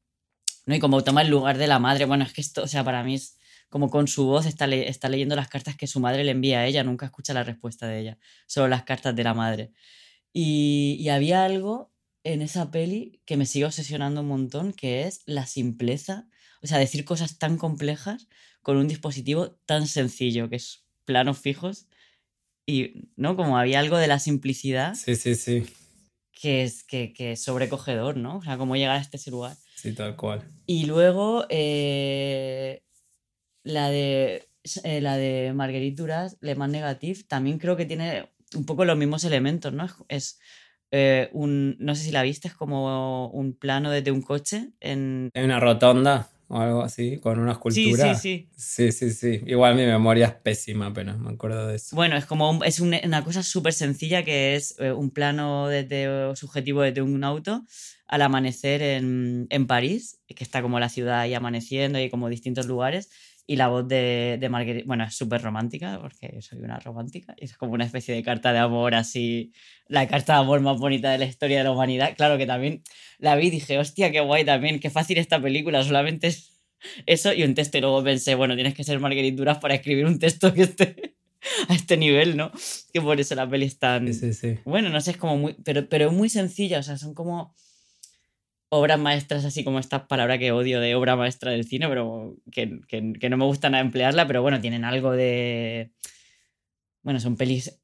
¿no? Y como toma el lugar de la madre, bueno, es que esto, o sea, para mí es como con su voz está, está leyendo las cartas que su madre le envía a ella, nunca escucha la respuesta de ella, solo las cartas de la madre. Y, y había algo en esa peli que me sigue obsesionando un montón, que es la simpleza, o sea, decir cosas tan complejas con un dispositivo tan sencillo, que es planos fijos, y, ¿no? Como había algo de la simplicidad. Sí, sí, sí. Que es, que, que es sobrecogedor, ¿no? O sea, cómo llegar a este lugar. Sí, tal cual. Y luego eh, la de eh, la de Marguerite Duras, Le Mans Negative, también creo que tiene un poco los mismos elementos, ¿no? Es eh, un, no sé si la viste, es como un plano desde un coche en... En una rotonda o algo así, con una escultura. Sí, sí, sí. Sí, sí, sí. Igual mi memoria es pésima, pero me acuerdo de eso. Bueno, es como es una cosa súper sencilla que es un plano desde subjetivo desde un auto al amanecer en, en, París, que está como la ciudad ahí amaneciendo y como distintos lugares. Y la voz de, de Marguerite, bueno, es súper romántica, porque soy una romántica, y es como una especie de carta de amor así, la carta de amor más bonita de la historia de la humanidad. Claro que también la vi y dije, hostia, qué guay también, qué fácil esta película, solamente es eso y un texto. Y luego pensé, bueno, tienes que ser Marguerite Duras para escribir un texto que esté a este nivel, ¿no? Que por eso la peli es tan... Sí, sí. Bueno, no sé, es como muy... Pero, pero muy sencilla, o sea, son como obras maestras, así como esta palabra que odio de obra maestra del cine, pero que, que, no me gusta nada emplearla, pero bueno, tienen algo de... Bueno, son pelis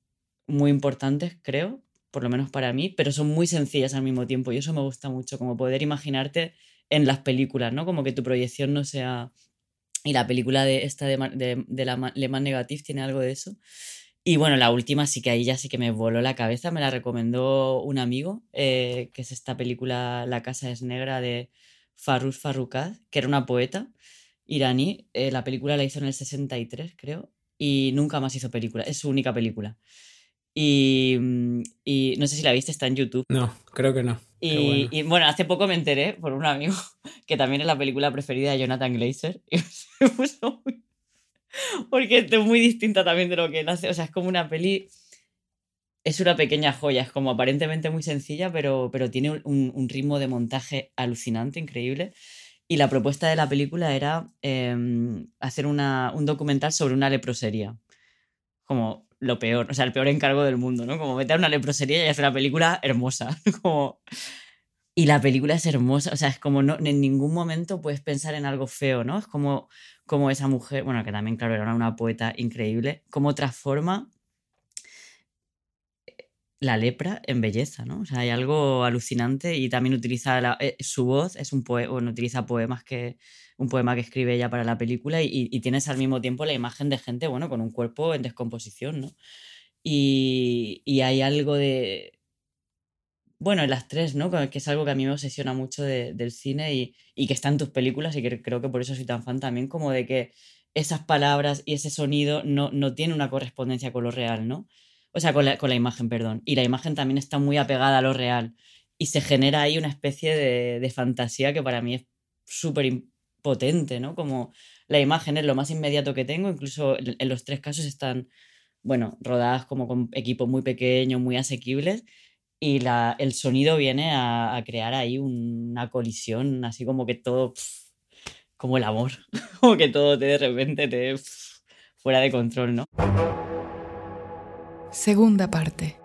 muy importantes, creo, por lo menos para mí, pero son muy sencillas al mismo tiempo y eso me gusta mucho, como poder imaginarte en las películas, ¿no? Como que tu proyección no sea... Y la película de esta de, de, la Le Mans Negative tiene algo de eso. Y bueno, la última sí que ahí ya sí que me voló la cabeza, me la recomendó un amigo, eh, que es esta película La casa es negra de Farruz Farrukaz, que era una poeta iraní. Eh, la película la hizo en el 63, creo, y nunca más hizo película, es su única película. Y, mm, y no sé si la viste, está en YouTube. No, creo que no. Y bueno. y bueno. hace poco me enteré por un amigo que también es la película preferida de Jonathan Glazer y me puso muy porque es muy distinta también de lo que él hace. O sea, es como una peli. Es una pequeña joya, es como aparentemente muy sencilla, pero, pero tiene un, un ritmo de montaje alucinante, increíble. Y la propuesta de la película era eh, hacer una, un documental sobre una leprosería. Como lo peor, o sea, el peor encargo del mundo, ¿no? Como meter una leprosería y hacer una película hermosa. como... Y la película es hermosa, o sea, es como no, en ningún momento puedes pensar en algo feo, ¿no? Es como cómo esa mujer, bueno, que también, claro, era una poeta increíble, cómo transforma eh, la lepra en belleza, ¿no? O sea, hay algo alucinante y también utiliza eh, su voz, es un poema, utiliza poemas que, un poema que escribe ella para la película y, y, tienes al mismo tiempo la imagen de gente, bueno, con un cuerpo en descomposición, ¿no? Y, y hay algo de, bueno, en las tres, ¿no? Que es algo que a mí me obsesiona mucho del cine y, y, que está en tus películas y que creo que por eso soy tan fan también, como de que esas palabras y ese sonido no, no tienen una correspondencia con lo real, ¿no? O sea, con la, con la imagen, perdón. Y la imagen también está muy apegada a lo real. Y se genera ahí una especie de, de fantasía que para mí es súper potente, ¿no? Como la imagen es lo más inmediato que tengo, incluso en, en los tres casos están, bueno, rodadas como con equipos muy pequeños, muy asequibles y la, el sonido viene a, a, crear ahí una colisión, así como que todo, pff, como el amor, como que todo te de repente te pff, fuera de control, ¿no? Segunda parte.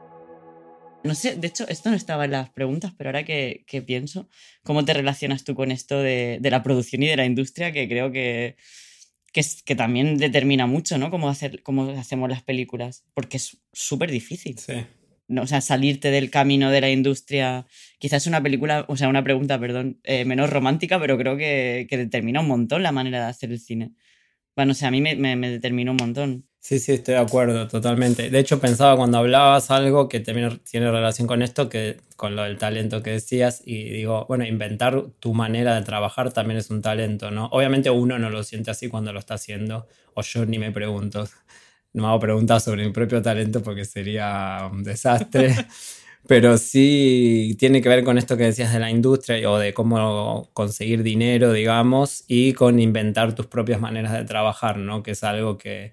No sé, de hecho, esto no estaba en las preguntas, pero ahora que, que pienso, ¿cómo te relacionas tú con esto de, de, la producción y de la industria? Que creo que, que, que también determina mucho, ¿no? Cómo, hacer, cómo hacemos las películas, porque es súper difícil. Sí. No, o sea, salirte del camino de la industria. Quizás una película, o sea, una pregunta, perdón, eh, menos romántica, pero creo que, que, determina un montón la manera de hacer el cine. Bueno, sea, a mí me, me, me determinó un montón. Sí, sí, estoy de acuerdo, totalmente. De hecho, pensaba cuando hablabas algo que también tiene relación con esto, que con lo del talento que decías, y digo, bueno, inventar tu manera de trabajar también es un talento, ¿no? Obviamente uno no lo siente así cuando lo está haciendo, o yo ni me pregunto, no hago preguntas sobre mi propio talento porque sería un desastre. Pero sí tiene que ver con esto que decías de la industria o de cómo conseguir dinero, digamos, y con inventar tus propias maneras de trabajar, ¿no? Que es algo que,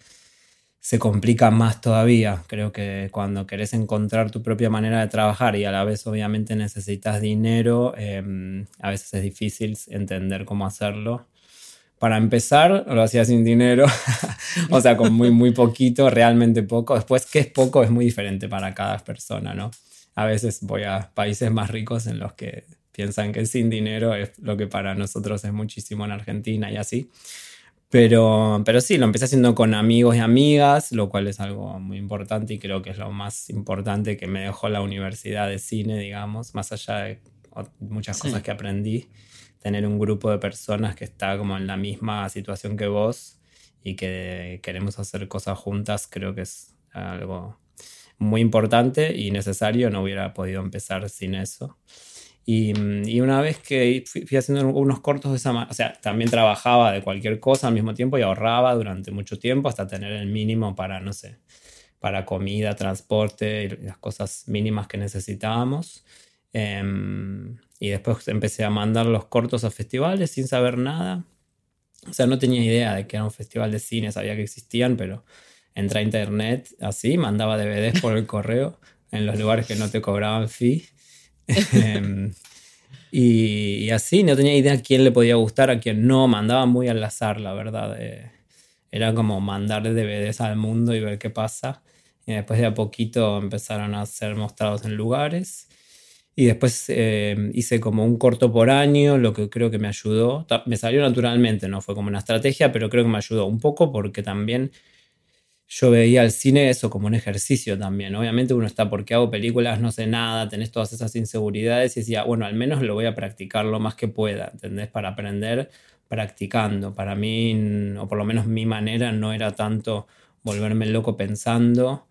se complica más todavía. Creo que cuando querés encontrar tu propia manera de trabajar y a la vez obviamente necesitas dinero, em, a veces es difícil entender cómo hacerlo. Para empezar, lo hacía sin dinero, o sea, con muy, muy poquito, realmente poco. Después, ¿qué es poco? Es muy diferente para cada persona, ¿no? A veces voy a países más ricos en los que piensan que sin dinero es lo que para nosotros es muchísimo en Argentina y así. Pero, pero sí, lo empecé haciendo con amigos y amigas, lo cual es algo muy importante y creo que es lo más importante que me dejó la universidad de cine, digamos, más allá de muchas cosas que aprendí, tener un grupo de personas que está como en la misma situación que vos y que queremos hacer cosas juntas, creo que es algo muy importante y necesario, no hubiera podido empezar sin eso. Y, y, una vez que fui, haciendo unos cortos de esa manera, o sea, también trabajaba de cualquier cosa al mismo tiempo y ahorraba durante mucho tiempo hasta tener el mínimo para, no sé, para comida, transporte y las cosas mínimas que necesitábamos. Eh, y después empecé a mandar los cortos a festivales sin saber nada. O sea, no tenía idea de que era un festival de cine, sabía que existían, pero entré a internet así, mandaba DVDs por el correo en los lugares que no te cobraban fee Em, y, así, no tenía idea quién le podía gustar, a quién no. Mandaba muy al azar, la verdad. Eh, era como mandarle DVDs al mundo y ver qué pasa. Y después de a poquito empezaron a ser mostrados en lugares. Y después em, hice como un corto por año, lo que creo que me ayudó. Me salió naturalmente, no fue como una estrategia, pero creo que me ayudó un poco porque también yo veía el cine eso como un ejercicio también. Obviamente uno está porque hago películas, no sé nada, tenés todas esas inseguridades y decía, bueno, al menos lo voy a practicar lo más que pueda, ¿entendés? Para aprender practicando. Para mí, o por lo menos mi manera, no era tanto volverme loco pensando,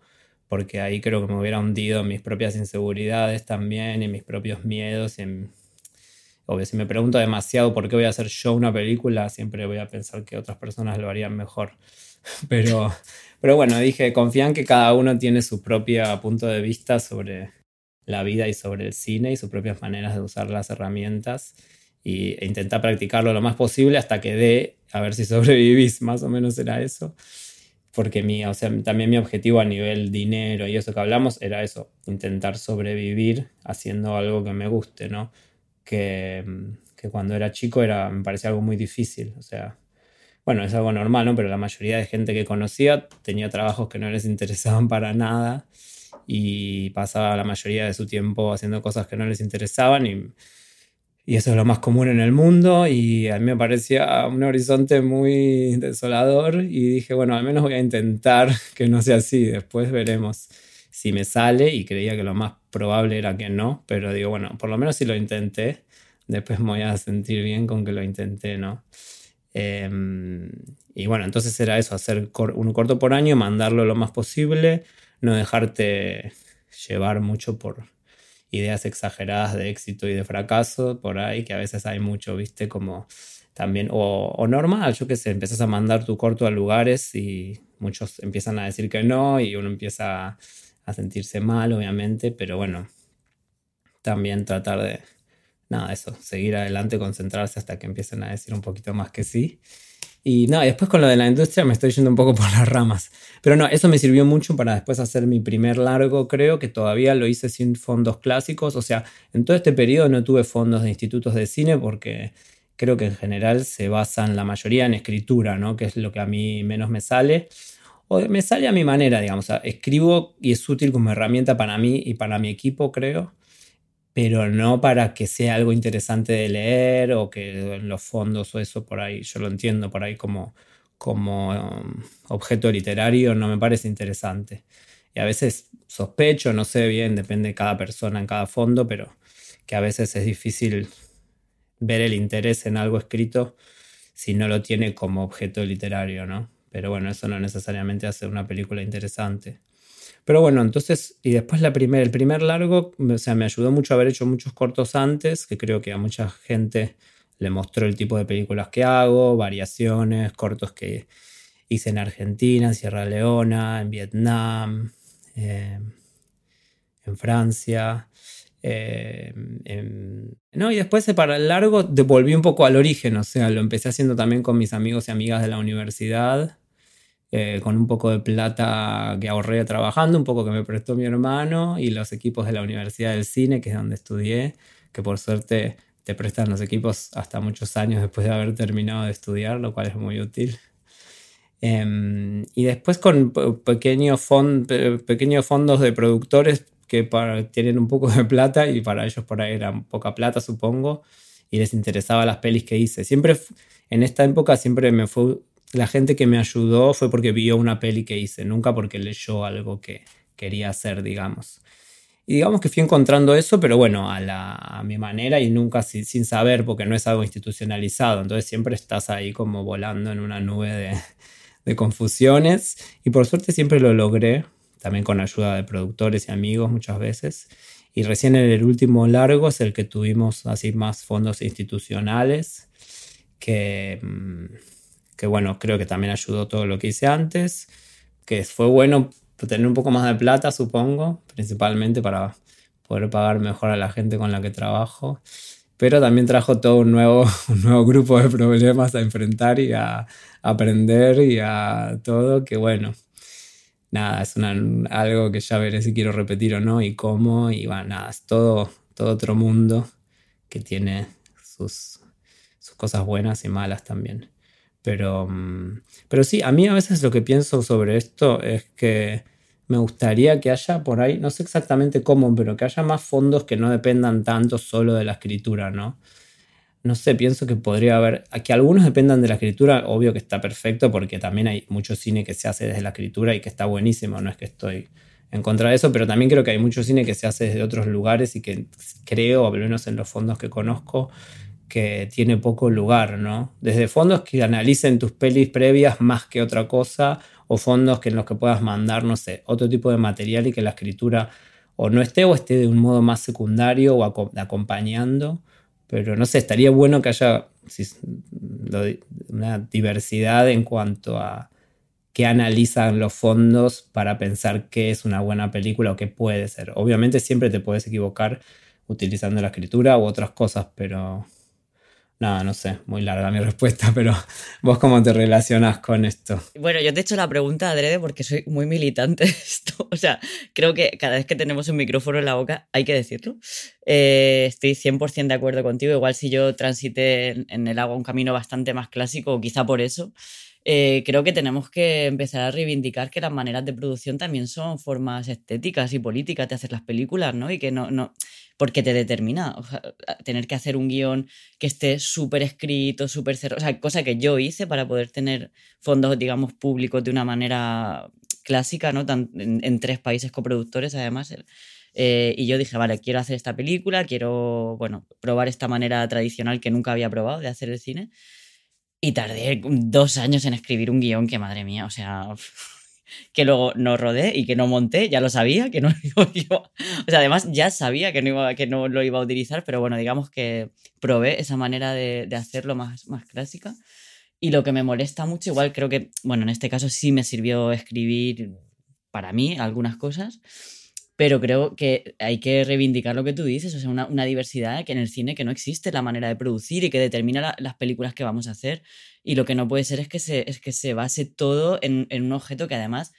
porque ahí creo que me hubiera hundido mis propias inseguridades también y mis propios miedos. En, obvio, si me pregunto demasiado por qué voy a hacer yo una película, siempre voy a pensar que otras personas lo harían mejor. Pero, pero bueno, dije, confían que cada uno tiene su propio punto de vista sobre la vida y sobre el cine y sus propias maneras de usar las herramientas y, e intentar practicarlo lo más posible hasta que dé, a ver si sobrevivís, más o menos era eso. Porque mi, o sea, también mi objetivo a nivel dinero y eso que hablamos era eso, intentar sobrevivir haciendo algo que me guste, ¿no? Que, que cuando era chico era, me parecía algo muy difícil, o sea, bueno, es algo normal, ¿no? Pero la mayoría de gente que conocía tenía trabajos que no les interesaban para nada y pasaba la mayoría de su tiempo haciendo cosas que no les interesaban y, y eso es lo más común en el mundo y a mí me parecía un horizonte muy desolador y dije, bueno, al menos voy a intentar que no sea así, después veremos si me sale y creía que lo más probable era que no, pero digo, bueno, por lo menos si lo intenté, después me voy a sentir bien con que lo intenté, ¿no? Em, y bueno, entonces era eso, hacer un corto por año, mandarlo lo más posible, no dejarte llevar mucho por ideas exageradas de éxito y de fracaso por ahí, que a veces hay mucho, viste, como también, o, normal, yo qué sé, empiezas a mandar tu corto a lugares y muchos empiezan a decir que no y uno empieza a sentirse mal, obviamente, pero bueno, también tratar de, nada, eso, seguir adelante, concentrarse hasta que empiecen a decir un poquito más que sí. Y nada, después con lo de la industria me estoy yendo un poco por las ramas. Pero no, eso me sirvió mucho para después hacer mi primer largo, creo que todavía lo hice sin fondos clásicos. O sea, en todo este periodo no tuve fondos de institutos de cine porque creo que en general se basan la mayoría en escritura, ¿no? Que es lo que a mí menos me sale. O me sale a mi manera, digamos. escribo y es útil como herramienta para mí y para mi equipo, creo pero no para que sea algo interesante de leer o que en los fondos o eso por ahí, yo lo entiendo por ahí como, como um, objeto literario no me parece interesante. Y a veces sospecho, no sé bien, depende de cada persona en cada fondo, pero que a veces es difícil ver el interés en algo escrito si no lo tiene como objeto literario, ¿no? Pero bueno, eso no necesariamente hace una película interesante. Pero bueno, entonces, y después la el primer largo, o sea, me ayudó mucho haber hecho muchos cortos antes, que creo que a mucha gente le mostró el tipo de películas que hago, variaciones, cortos que hice en Argentina, Sierra Leona, en Vietnam, eh, en Francia. Eh, no, y después para el largo devolví un poco al origen, o sea, lo empecé haciendo también con mis amigos y amigas de la universidad, eh, con un poco de plata que ahorré trabajando, un poco que me prestó mi hermano y los equipos de la Universidad del Cine, que es donde estudié, que por suerte te prestan los equipos hasta muchos años después de haber terminado de estudiar, lo cual es muy útil. Em, y después con pequeños, pequeños fondos de productores que tienen un poco de plata y para ellos por ahí era poca plata, supongo, y les interesaba las pelis que hice. Siempre, en esta época, siempre me fue, la gente que me ayudó fue porque vio una peli que hice, nunca porque leyó algo que quería hacer, digamos. Y digamos que fui encontrando eso, pero bueno, a, la, a mi manera y nunca sin, sin, saber, porque no es algo institucionalizado. Entonces siempre estás ahí como volando en una nube de, de confusiones. Y por suerte siempre lo logré, también con ayuda de productores y amigos muchas veces. Y recién en el último largo es el que tuvimos así más fondos institucionales, que, mm, que bueno, creo que también ayudó todo lo que hice antes, que fue bueno tener un poco más de plata, supongo, principalmente para poder pagar mejor a la gente con la que trabajo. Pero también trajo todo un nuevo, un nuevo grupo de problemas a enfrentar y a, aprender y a todo, que bueno, nada, es algo que ya veré si quiero repetir o no y cómo, y va, nada, es todo, todo otro mundo que tiene sus, sus cosas buenas y malas también. Pero, mm, pero sí, a mí a veces lo que pienso sobre esto es que me gustaría que haya por ahí, no sé exactamente cómo, pero que haya más fondos que no dependan tanto solo de la escritura, ¿no? No sé, pienso que podría haber, que algunos dependan de la escritura, obvio que está perfecto porque también hay mucho cine que se hace desde la escritura y que está buenísimo, no es que estoy en contra de eso, pero también creo que hay mucho cine que se hace desde otros lugares y que creo, al menos en los fondos que conozco, que tiene poco lugar, ¿no? Desde fondos que analicen tus pelis previas más que otra cosa, o fondos que en los que puedas mandar, no sé, otro tipo de material y que la escritura o no esté o esté de un modo más secundario o acompañando. Pero no sé, estaría bueno que haya una diversidad en cuanto a qué analizan los fondos para pensar qué es una buena película o qué puede ser. Obviamente siempre te puedes equivocar utilizando la escritura u otras cosas, pero Nada, no sé, muy larga mi respuesta, pero vos cómo te relacionas con esto. Bueno, yo te he hecho la pregunta adrede porque soy muy militante esto. O sea, creo que cada vez que tenemos un micrófono en la boca hay que decirlo. Eh, estoy 100% de acuerdo contigo. Igual si yo transité en el agua un camino bastante más clásico, quizá por eso, eh, creo que tenemos que empezar a reivindicar que las maneras de producción también son formas estéticas y políticas de hacer las películas, ¿no? Y que no, no porque te determina tener que hacer un guion que esté súper escrito, súper cerrado, o sea, cosa que yo hice para poder tener fondos, digamos, públicos de una manera clásica, ¿no? en, tres países coproductores, además. Eh, y yo dije, vale, quiero hacer esta película, quiero, bueno, probar esta manera tradicional que nunca había probado de hacer el cine. Y tardé dos años en escribir un guion que, madre mía, o sea, que luego no rodé y que no monté, ya lo sabía, que no iba, o sea, además ya sabía que no, que no lo iba a utilizar, pero bueno, digamos que probé esa manera de, de hacerlo más, más clásica. Y lo que me molesta mucho, igual creo que, bueno, en este caso sí me sirvió escribir para mí algunas cosas, pero creo que hay que reivindicar lo que tú dices, o sea, una, diversidad que en el cine que no existe la manera de producir y que determina las películas que vamos a hacer. Y lo que no puede ser es que se, es que se base todo en, en un objeto que además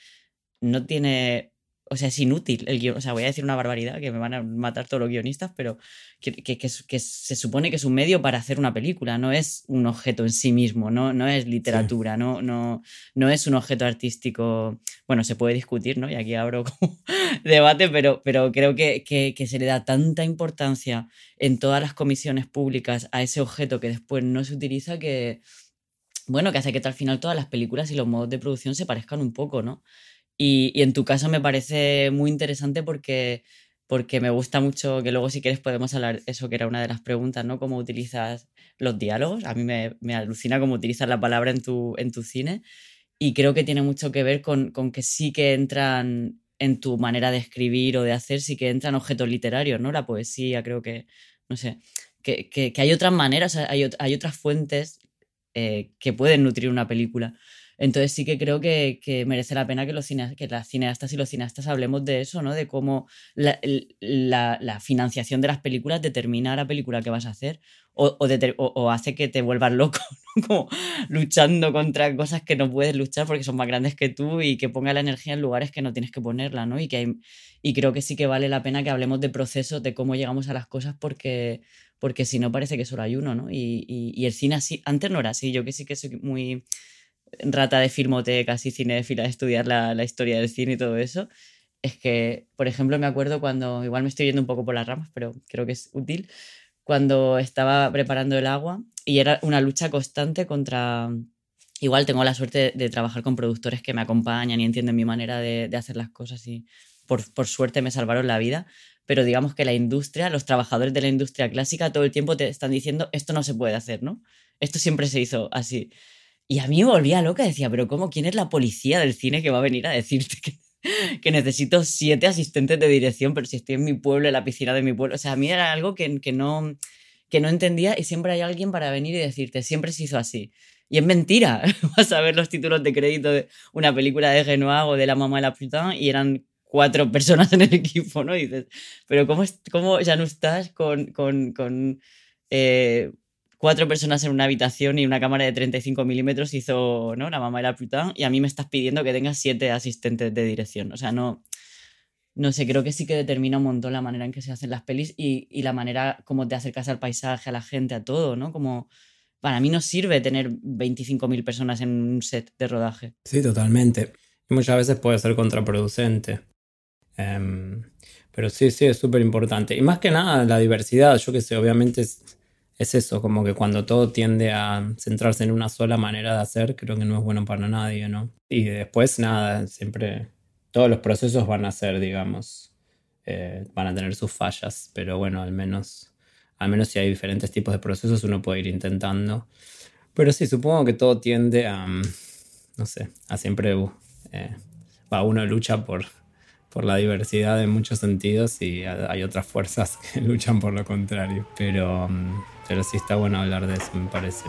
no tiene o sea, es inútil el guion. O sea, voy a decir una barbaridad que me van a matar todos los guionistas, pero que, que, que, se supone que es un medio para hacer una película, no es un objeto en sí mismo, no, no es literatura, no, no, no es un objeto artístico. Bueno, se puede discutir, ¿no? Y aquí abro como debate, pero, pero creo que, que se le da tanta importancia en todas las comisiones públicas a ese objeto que después no se utiliza que bueno, que hace que al final todas las películas y los modos de producción se parezcan un poco, ¿no? Y, y en tu caso me parece muy interesante porque, porque me gusta mucho, que luego si quieres podemos hablar, eso que era una de las preguntas, ¿no? Cómo utilizas los diálogos. A mí me, me alucina cómo utilizas la palabra en tu, en tu cine y creo que tiene mucho que ver con, con que sí que entran en tu manera de escribir o de hacer, sí que entran objetos literarios, ¿no? La poesía, creo que, no sé, que, que, que hay otras maneras, hay, hay otras fuentes eh, que pueden nutrir una película. Entonces sí que creo que, que merece la pena que, los cine, que las cineastas y los cineastas hablemos de eso, ¿no? De cómo la, la, la, financiación de las películas determina la película que vas a hacer o, o, o, o hace que te vuelvas loco, ¿no? como luchando contra cosas que no puedes luchar porque son más grandes que tú y que ponga la energía en lugares que no tienes que ponerla, ¿no? Y, que hay, y creo que sí que vale la pena que hablemos de procesos, de cómo llegamos a las cosas porque porque si no parece que solo hay uno, ¿no? Y, y, y, el cine así, antes no era así, yo que sí que soy muy rata de filmotecas y cinéfila estudiar la, la, historia del cine y todo eso, es que, por ejemplo, me acuerdo cuando, igual me estoy yendo un poco por las ramas, pero creo que es útil, cuando estaba preparando el agua y era una lucha constante contra... Igual tengo la suerte de, de trabajar con productores que me acompañan y entienden mi manera de, de hacer las cosas y por, por suerte me salvaron la vida, pero digamos que la industria, los trabajadores de la industria clásica todo el tiempo te están diciendo esto no se puede hacer, ¿no? Esto siempre se hizo así. Y a mí me volvía loca, decía, pero ¿cómo? ¿Quién es la policía del cine que va a venir a decirte que, que necesito siete asistentes de dirección, pero si estoy en mi pueblo, en la piscina de mi pueblo? O sea, a mí era algo que, que, no, que no entendía y siempre hay alguien para venir y decirte, siempre se hizo así. Y es mentira. Vas a ver los títulos de crédito de una película de Renoir o de La mamá de la putain y eran cuatro personas en el equipo, ¿no? Y dices, pero ¿cómo, cómo ya no estás con, con, eh, cuatro personas en una habitación y una cámara de 35 milímetros hizo, ¿no? La mamá de la putain y a mí me estás pidiendo que tengas siete asistentes de dirección. O sea, no, no sé, creo que sí que determina un montón la manera en que se hacen las pelis y, y la manera como te acercas al paisaje, a la gente, a todo, ¿no? Como para mí no sirve tener 25.000 personas en un set de rodaje. Sí, totalmente. Y muchas veces puede ser contraproducente. Um, pero sí, sí, es súper importante. Y más que nada, la diversidad, yo que sé, obviamente es, eso, como que cuando todo tiende a centrarse en una sola manera de hacer, creo que no es bueno para nadie, ¿no? Y después, nada, siempre, todos los procesos van a ser, digamos, eh, van a tener sus fallas, pero bueno, al menos, al menos si hay diferentes tipos de procesos, uno puede ir intentando. Pero sí, supongo que todo tiende a, no sé, a siempre, eh, va, uno lucha por por la diversidad en muchos sentidos y hay otras fuerzas que luchan por lo contrario. Pero, mm, pero sí está bueno hablar de eso, me parece.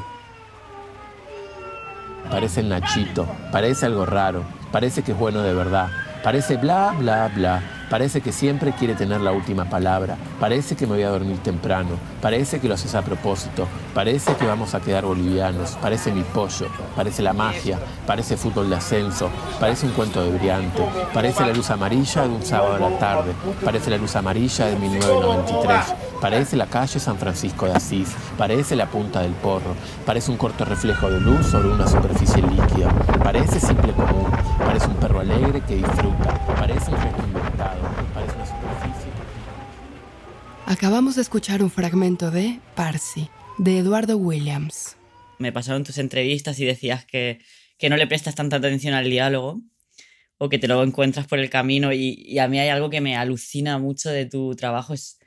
Parece el Nachito, parece algo raro, parece que es bueno de verdad, parece bla, bla, bla, Parece que siempre quiere tener la última palabra. Parece que me voy a dormir temprano. Parece que lo haces a propósito. Parece que vamos a quedar bolivianos. Parece mi pollo. Parece la magia. Parece fútbol de ascenso. Parece un cuento de brillante. Parece la luz amarilla de un sábado a la tarde. Parece la luz amarilla de 1993. Parece la calle San Francisco de Asís. Parece la punta del porro. Parece un corto reflejo de luz sobre una superficie líquida. Parece simple común. Parece un perro alegre que disfruta. Parece un gesto inventado. Parece una superficie. Acabamos de escuchar un fragmento de Parsi, de Eduardo Williams. Me pasaron tus entrevistas y decías que, que no le prestas tanta atención al diálogo o que te lo encuentras por el camino y, y a mí hay algo que me alucina mucho de tu trabajo, es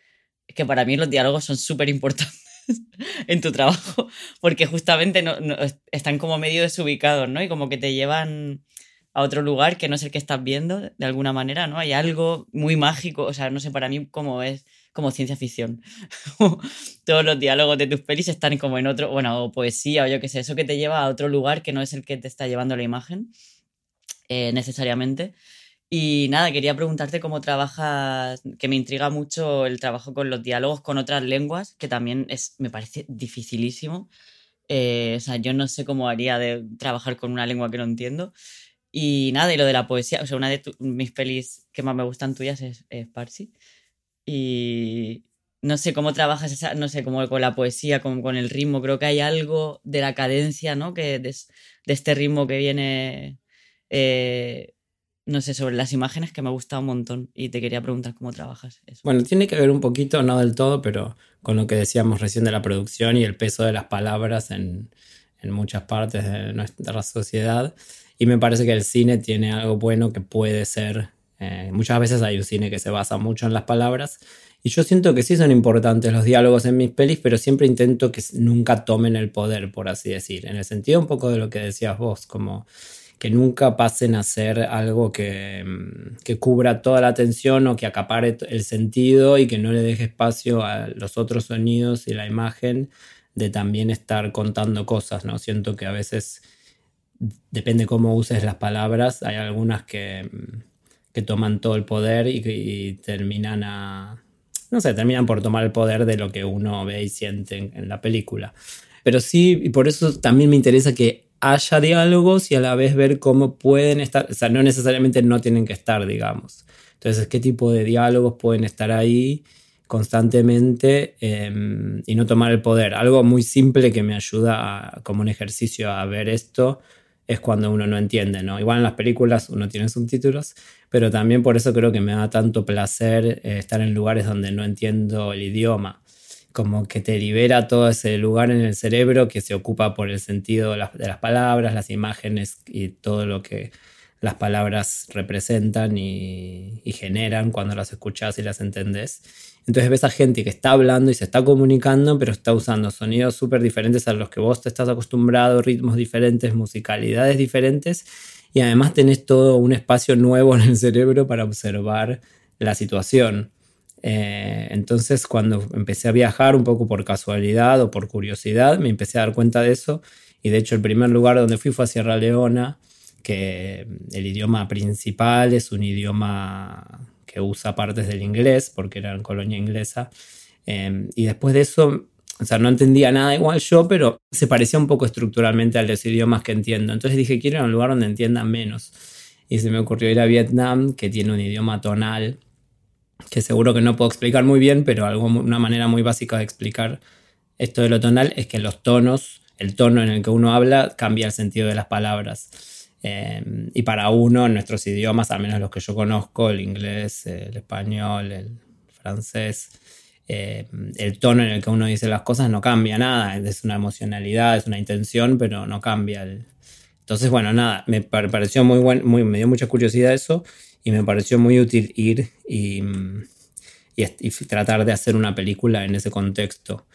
que para mí los diálogos son súper importantes en tu trabajo porque justamente no, no, están como medio desubicados, ¿no? Y como que te llevan a otro lugar que no es el que estás viendo, de alguna manera, ¿no? Hay algo muy mágico, o sea, no sé, para mí como es como ciencia ficción. Todos los diálogos de tus pelis están como en otro, bueno, o poesía o yo qué sé, eso que te lleva a otro lugar que no es el que te está llevando la imagen, eh, necesariamente. Y nada, quería preguntarte cómo trabajas, que me intriga mucho el trabajo con los diálogos con otras lenguas, que también es, me parece dificilísimo. Eh, o sea, yo no sé cómo haría de trabajar con una lengua que no entiendo. Y nada, y lo de la poesía, o sea, una de tu, mis pelis que más me gustan tuyas es, es Parsi. Y no sé cómo trabajas esa, no sé, como con la poesía, con, con el ritmo. Creo que hay algo de la cadencia, ¿no? Que de, de este ritmo que viene, eh, no sé, sobre las imágenes que me gusta un montón. Y te quería preguntar cómo trabajas eso. Bueno, tiene que ver un poquito, no del todo, pero con lo que decíamos recién de la producción y el peso de las palabras en, en muchas partes de nuestra sociedad. Y me parece que el cine tiene algo bueno que puede ser, eh, muchas veces hay un cine que se basa mucho en las palabras. Y yo siento que sí son importantes los diálogos en mis pelis, pero siempre intento que nunca tomen el poder, por así decir. En el sentido un poco de lo que decías vos, como que nunca pasen a ser algo que, mm, que, cubra toda la atención o que acapare el sentido y que no le deje espacio a los otros sonidos y la imagen de también estar contando cosas, ¿no? Siento que a veces depende cómo uses las palabras, hay algunas que, mm, que toman todo el poder y, terminan a, no sé, terminan por tomar el poder de lo que uno ve y siente en, en la película. Pero sí, y por eso también me interesa que haya diálogos y a la vez ver cómo pueden estar, o sea, no necesariamente no tienen que estar, digamos. Entonces, qué tipo de diálogos pueden estar ahí constantemente em, y no tomar el poder. Algo muy simple que me ayuda como un ejercicio a ver esto es cuando uno no entiende, ¿no? Igual en las películas uno tiene subtítulos, pero también por eso creo que me da tanto placer eh, estar en lugares donde no entiendo el idioma como que te libera todo ese lugar en el cerebro que se ocupa por el sentido de las, palabras, las imágenes y todo lo que las palabras representan y, generan cuando las escuchas y las entendés. Entonces ves a gente que está hablando y se está comunicando, pero está usando sonidos súper diferentes a los que vos te estás acostumbrado, ritmos diferentes, musicalidades diferentes, y además tenés todo un espacio nuevo en el cerebro para observar la situación. Eh, entonces cuando empecé a viajar un poco por casualidad o por curiosidad, me empecé a dar cuenta de eso y de hecho el primer lugar donde fui fue a Sierra Leona, que el idioma principal es un idioma que usa partes del inglés porque era en colonia inglesa. Eh, y después de eso, o sea, no entendía nada igual yo, pero se parecía un poco estructuralmente a los idiomas que entiendo. Entonces dije, quiero ir a un lugar donde entiendan menos. Y se me ocurrió ir a Vietnam, que tiene un idioma tonal que seguro que no puedo explicar muy bien, pero algo, una manera muy básica de explicar esto de lo tonal es que los tonos, el tono en el que uno habla, cambia el sentido de las palabras. Eh, y para uno, en nuestros idiomas, al menos los que yo conozco, el inglés, el español, el francés, eh, el tono en el que uno dice las cosas no cambia nada. Es una emocionalidad, es una intención, pero no cambia. Entonces, bueno, nada, me pareció muy bueno, muy, me dio mucha curiosidad eso y me pareció muy útil ir y, y, tratar de hacer una película en ese contexto.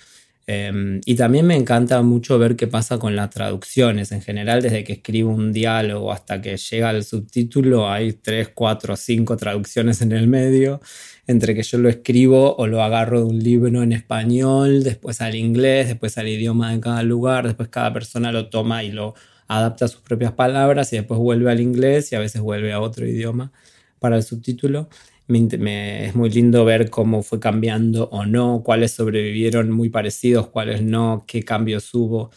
Em, y también me encanta mucho ver qué pasa con las traducciones. En general, desde que escribo un diálogo hasta que llega el subtítulo, hay tres, cuatro, cinco traducciones en el medio, entre que yo lo escribo o lo agarro de un libro en español, después al inglés, después al idioma de cada lugar, después cada persona lo toma y lo adapta a sus propias palabras y después vuelve al inglés y a veces vuelve a otro idioma para el subtítulo. es muy lindo ver cómo fue cambiando o no, cuáles sobrevivieron muy parecidos, cuáles no, qué cambios hubo.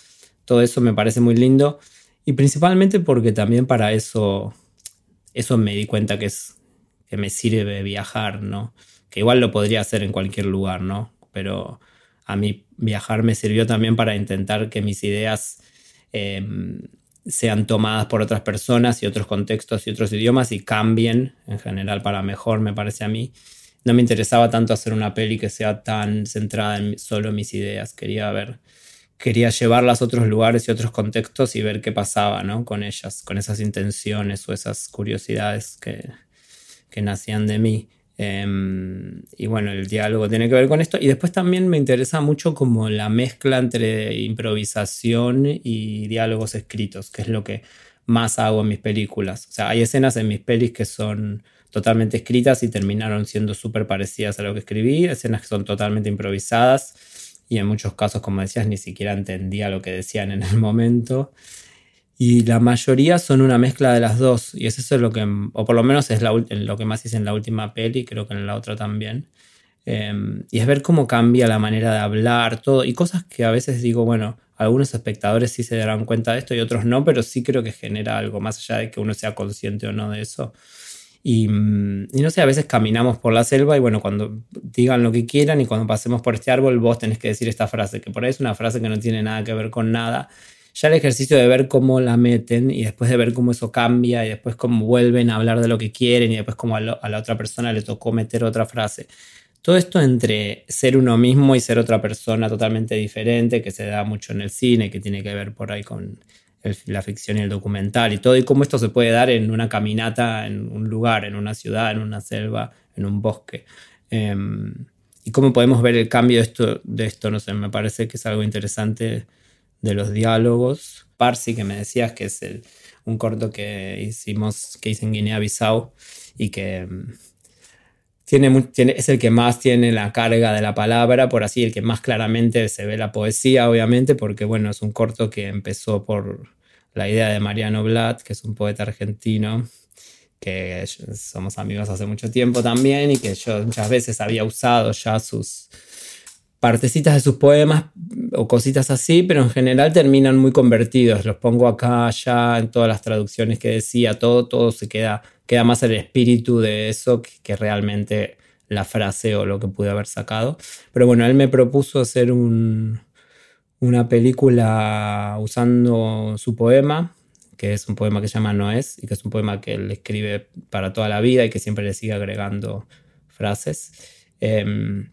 Todo eso me parece muy lindo y principalmente porque también para eso, eso me di cuenta que, es, que me sirve viajar, ¿no? Que igual lo podría hacer en cualquier lugar, ¿no? Pero a mí viajar me sirvió también para intentar que mis ideas em, sean tomadas por otras personas y otros contextos y otros idiomas y cambien en general para mejor, me parece a mí. No me interesaba tanto hacer una peli que sea tan centrada en solo mis ideas. Quería ver, quería llevarlas a otros lugares y otros contextos y ver qué pasaba ¿no? con ellas, con esas intenciones o esas curiosidades que, que nacían de mí. Em, y bueno, el diálogo tiene que ver con esto. Y después también me interesa mucho como la mezcla entre improvisación y diálogos escritos, que es lo que más hago en mis películas. O sea, hay escenas en mis pelis que son totalmente escritas y terminaron siendo súper parecidas a lo que escribí, escenas que son totalmente improvisadas y en muchos casos, como decías, ni siquiera entendía lo que decían en el momento. Y la mayoría son una mezcla de las dos. Y es eso lo que, o por lo menos es lo que más hice en la última peli, creo que en la otra también. Em, y es ver cómo cambia la manera de hablar, todo. Y cosas que a veces digo, bueno, algunos espectadores sí se darán cuenta de esto y otros no, pero sí creo que genera algo, más allá de que uno sea consciente o no de eso. Y, mm, y, no sé, a veces caminamos por la selva y bueno, cuando digan lo que quieran y cuando pasemos por este árbol, vos tenés que decir esta frase, que por ahí es una frase que no tiene nada que ver con nada ya el ejercicio de ver cómo la meten y después de ver cómo eso cambia y después cómo vuelven a hablar de lo que quieren y después cómo a, la otra persona le tocó meter otra frase. todo esto entre ser uno mismo y ser otra persona totalmente diferente, que se da mucho en el cine, que tiene que ver por ahí con la ficción y el documental y todo, y cómo esto se puede dar en una caminata, en un lugar, en una ciudad, en una selva, en un bosque. Em, y cómo podemos ver el cambio de esto, de esto, no sé, me parece que es algo interesante de los diálogos. Parsi, que me decías que es un corto que hicimos, que hice en Guinea-Bissau y que em, tiene, tiene, es el que más tiene la carga de la palabra, por así, el que más claramente se ve la poesía, obviamente, porque bueno, es un corto que empezó por la idea de Mariano Blatt, que es un poeta argentino, que somos amigos hace mucho tiempo también y que yo muchas veces había usado ya sus partecitas de sus poemas o cositas así, pero en general terminan muy convertidos. Los pongo acá, allá, en todas las traducciones que decía, todo, todo se queda, queda más el espíritu de eso que, realmente la frase o lo que pude haber sacado. Pero bueno, él me propuso hacer un, una película usando su poema, que es un poema que se llama No es, y que es un poema que él escribe para toda la vida y que siempre le sigue agregando frases. Em,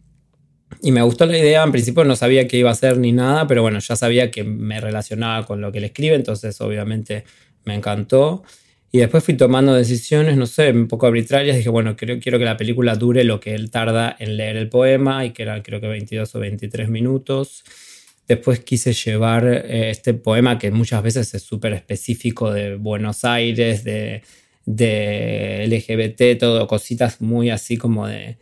y me gustó la idea, en principio no sabía qué iba a hacer ni nada, pero bueno, ya sabía que me relacionaba con lo que él escribe, entonces obviamente me encantó. Y después fui tomando decisiones, no sé, un poco arbitrarias. Dije, bueno, quiero, que la película dure lo que él tarda en leer el poema, y que eran creo que 22 o 23 minutos. Después quise llevar eh, este poema que muchas veces es súper específico de Buenos Aires, de, de LGBT, todo, cositas muy así como de,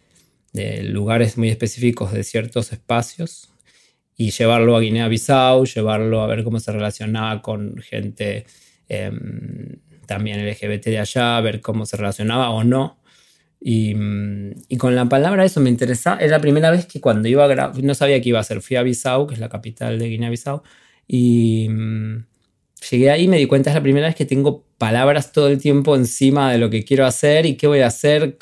de lugares muy específicos de ciertos espacios y llevarlo a Guinea-Bissau, llevarlo a ver cómo se relacionaba con gente em, también LGBT de allá, ver cómo se relacionaba o no. Y, y, con la palabra eso me interesaba. Era la primera vez que cuando iba a no sabía que iba a ser. Fui a Bissau, que es la capital de Guinea-Bissau, y llegué ahí y me di cuenta, es la primera vez que tengo palabras todo el tiempo encima de lo que quiero hacer y qué voy a hacer,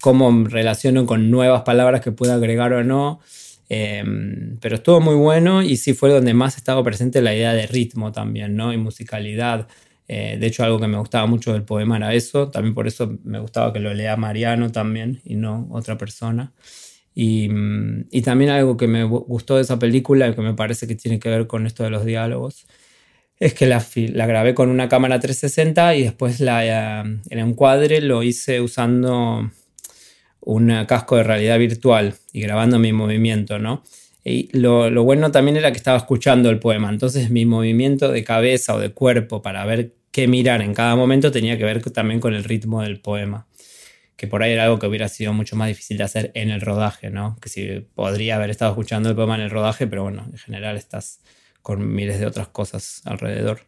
cómo relaciono con nuevas palabras que pueda agregar o no. Em, pero estuvo muy bueno y sí fue donde más estaba presente la idea de ritmo también, ¿no? Y musicalidad. Eh, de hecho, algo que me gustaba mucho del poema era eso. También por eso me gustaba que lo lea Mariano también y no otra persona. Y, y también algo que me gustó de esa película que me parece que tiene que ver con esto de los diálogos es que la, la, grabé con una cámara 360 y después la, eh, el encuadre lo hice usando un casco de realidad virtual y grabando mi movimiento, ¿no? Y lo, bueno también era que estaba escuchando el poema, entonces mi movimiento de cabeza o de cuerpo para ver qué mirar en cada momento tenía que ver también con el ritmo del poema, que por ahí era algo que hubiera sido mucho más difícil de hacer en el rodaje, ¿no? Que si podría haber estado escuchando el poema en el rodaje, pero bueno, en general estás con miles de otras cosas alrededor.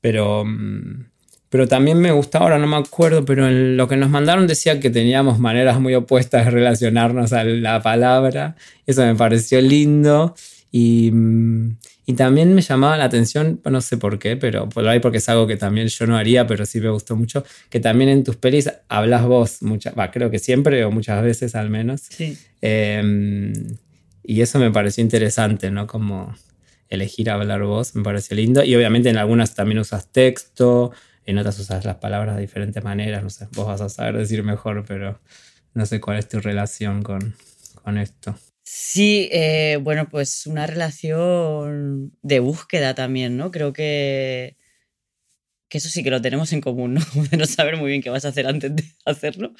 Pero, mm, pero también me gusta, ahora no me acuerdo, pero en lo que nos mandaron decía que teníamos maneras muy opuestas de relacionarnos a la palabra. Eso me pareció lindo. Y, mm, y también me llamaba la atención, no sé por qué, pero por ahí porque es algo que también yo no haría, pero sí me gustó mucho, que también en tus pelis hablas vos, muchas, creo que siempre o muchas veces al menos. Sí. Em, y eso me pareció interesante, ¿no? Como elegir hablar vos, me parece lindo. Y obviamente en algunas también usas texto, en otras usas las palabras de diferentes maneras, no sé, vos vas a saber decir mejor, pero no sé cuál es tu relación con, con esto. Sí, eh, bueno, pues una relación de búsqueda también, ¿no? Creo que que eso sí que lo tenemos en común, ¿no? de no saber muy bien qué vas a hacer antes de hacerlo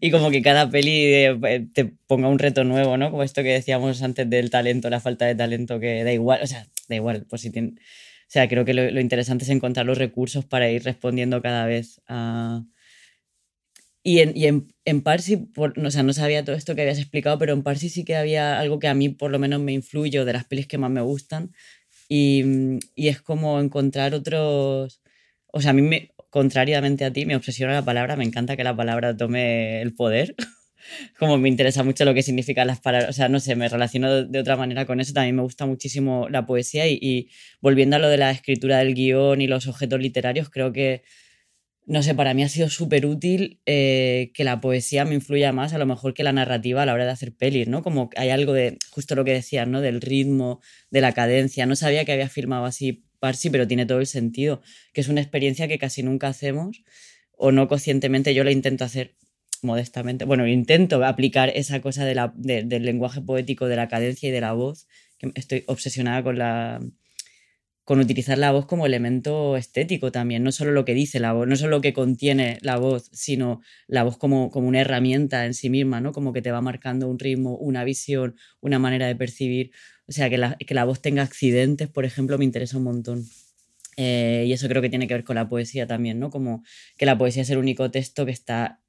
y como que cada peli eh, te ponga un reto nuevo, ¿no? Como esto que decíamos antes del talento, la falta de talento, que da igual, o sea, da igual, pues si tiene... O sea, creo que lo, interesante es encontrar los recursos para ir respondiendo cada vez a... Y en, y en, en Parsi, por, o sea, no sabía todo esto que habías explicado, pero en Parsi sí que había algo que a mí por lo menos me influye, de las pelis que más me gustan, y, y es como encontrar otros o sea, a mí, me, contrariamente a ti, me obsesiona la palabra, me encanta que la palabra tome el poder. Como me interesa mucho lo que significan las palabras, o sea, no sé, me relaciono de, otra manera con eso. También me gusta muchísimo la poesía y, volviendo a lo de la escritura del guion y los objetos literarios, creo que, no sé, para mí ha sido súper útil eh, que la poesía me influya más a lo mejor que la narrativa a la hora de hacer pelis, ¿no? Como hay algo de, justo lo que decías, ¿no? Del ritmo, de la cadencia. No sabía que había filmado así Parsi, pero tiene todo el sentido, que es una experiencia que casi nunca hacemos o no conscientemente yo la intento hacer modestamente, bueno, intento aplicar esa cosa de del lenguaje poético, de la cadencia y de la voz, estoy obsesionada con la con utilizar la voz como elemento estético también, no solo lo que dice la voz, no solo lo que contiene la voz, sino la voz como, como una herramienta en sí misma, ¿no? Como que te va marcando un ritmo, una visión, una manera de percibir. O sea, que la, que la voz tenga accidentes, por ejemplo, me interesa un montón. Eh, y eso creo que tiene que ver con la poesía también, ¿no? Como que la poesía es el único texto que está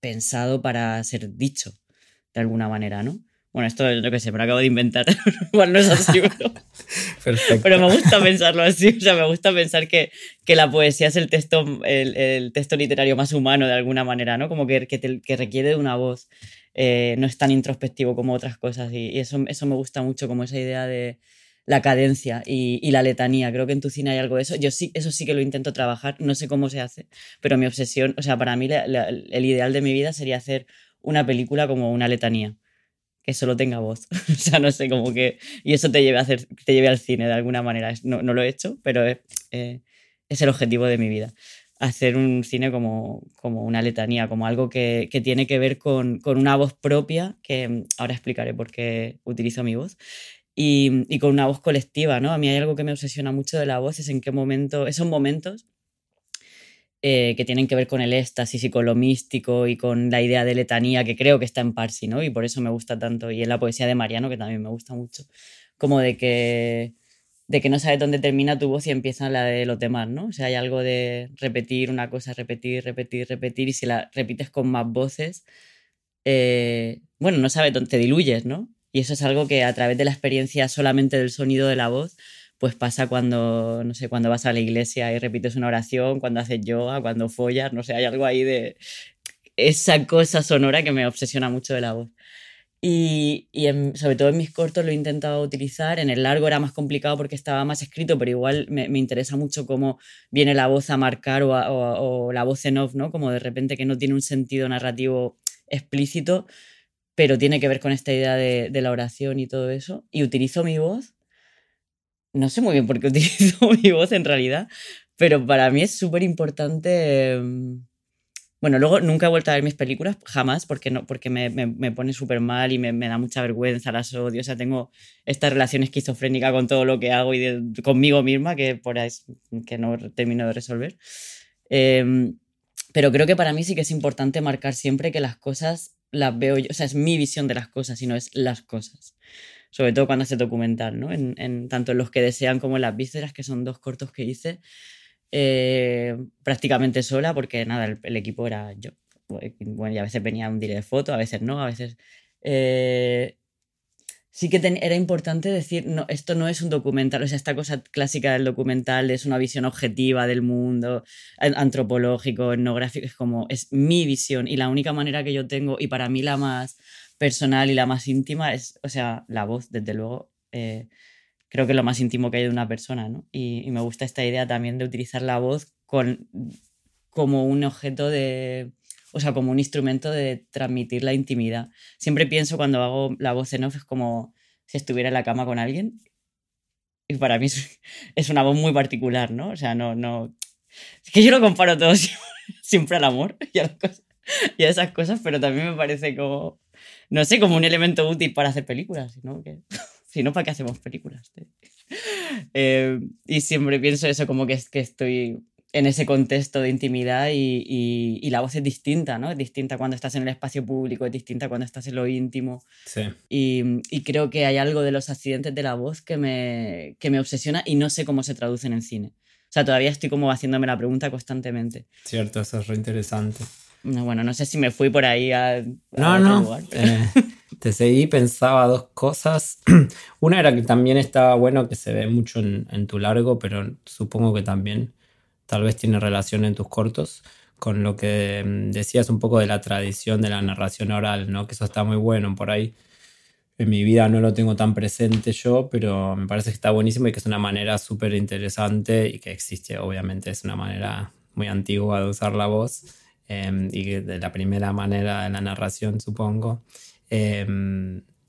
pensado para ser dicho, de alguna manera, ¿no? Bueno, esto es lo que sé, me lo acabo de inventar. Igual no es así, pero, Perfecto. pero me gusta pensarlo así. O sea, me gusta pensar que, que la poesía es el texto, el, el, texto literario más humano de alguna manera, ¿no? Como que, que, que requiere de una voz. Eh, no es tan introspectivo como otras cosas. Y, eso, eso me gusta mucho, como esa idea de la cadencia y, la letanía. Creo que en tu cine hay algo de eso. Yo sí, eso sí que lo intento trabajar. No sé cómo se hace, pero mi obsesión, o sea, para mí el ideal de mi vida sería hacer una película como una letanía que solo tenga voz. o sea, no sé, como que... Y eso te lleve, a hacer, te lleve al cine de alguna manera. No, no lo he hecho, pero es, eh, es, el objetivo de mi vida. Hacer un cine como, como una letanía, como algo que, que tiene que ver con, con, una voz propia, que ahora explicaré por qué utilizo mi voz, y, y, con una voz colectiva, ¿no? A mí hay algo que me obsesiona mucho de la voz, es en qué momento, esos momentos eh, que tienen que ver con el éxtasis y con lo místico y con la idea de letanía que creo que está en Parsi, ¿no? Y por eso me gusta tanto. Y en la poesía de Mariano, que también me gusta mucho. Como de que, de que no sabes dónde termina tu voz y empieza la de los demás, ¿no? O sea, hay algo de repetir una cosa, repetir, repetir, repetir. Y si la repites con más voces, eh, bueno, no sabes dónde te diluyes, ¿no? Y eso es algo que a través de la experiencia solamente del sonido de la voz pues pasa cuando, no sé, cuando vas a la iglesia y repites una oración, cuando haces yoga, cuando follas, no sé, hay algo ahí de esa cosa sonora que me obsesiona mucho de la voz. Y, y sobre todo en mis cortos lo he intentado utilizar, en el largo era más complicado porque estaba más escrito, pero igual me, interesa mucho cómo viene la voz a marcar o, o, o, la voz en off, ¿no? Como de repente que no tiene un sentido narrativo explícito, pero tiene que ver con esta idea de, de la oración y todo eso. Y utilizo mi voz no sé muy bien por qué utilizo mi voz en realidad, pero para mí es súper importante. Em, bueno, luego nunca he vuelto a ver mis películas, jamás, porque, no, porque me, me, me pone súper mal y me, me, da mucha vergüenza, las odio. O sea, tengo esta relación esquizofrénica con todo lo que hago y de, conmigo misma que, por ahí, que no termino de resolver. Eh, pero creo que para mí sí que es importante marcar siempre que las cosas las veo yo, o sea, es mi visión de las cosas y no es las cosas sobre todo cuando hace documental, ¿no? En, en, tanto en Los que desean como en Las vísceras, que son dos cortos que hice eh, prácticamente sola, porque nada, el, equipo era yo. Bueno, y a veces venía un directo de foto, a veces no, a veces... Eh, sí que era importante decir, no, esto no es un documental, o sea, esta cosa clásica del documental es una visión objetiva del mundo, antropológico, etnográfico, es como, es mi visión y la única manera que yo tengo, y para mí la más personal y la más íntima es, o sea, la voz, desde luego, eh, creo que es lo más íntimo que hay de una persona, ¿no? Y, y, me gusta esta idea también de utilizar la voz con, como un objeto de, o sea, como un instrumento de transmitir la intimidad. Siempre pienso cuando hago la voz en off es como si estuviera en la cama con alguien. Y para mí es, es una voz muy particular, ¿no? O sea, no, no... Es que yo lo comparo todo siempre, al amor y a, las cosas, y a esas cosas, pero también me parece como no sé, como un elemento útil para hacer películas, sino que si no, ¿para qué hacemos películas? Eh, y siempre pienso eso, como que, que estoy en ese contexto de intimidad y, y, y, la voz es distinta, ¿no? Es distinta cuando estás en el espacio público, es distinta cuando estás en lo íntimo. Sí. Y, y, creo que hay algo de los accidentes de la voz que me, que me obsesiona y no sé cómo se traduce en cine. O sea, todavía estoy como haciéndome la pregunta constantemente. Cierto, eso es re interesante. No, bueno, no sé si me fui por ahí a. a no, no. Lugar, pero... eh, te seguí, pensaba dos cosas. Una era que también estaba bueno, que se ve mucho en, tu largo, pero supongo que también tal vez tiene relación en tus cortos con lo que mm, decías un poco de la tradición de la narración oral, ¿no? Que eso está muy bueno por ahí. En mi vida no lo tengo tan presente yo, pero me parece que está buenísimo y que es una manera súper interesante y que existe, obviamente, es una manera muy antigua de usar la voz eh, y de la primera manera de la narración, supongo. Eh,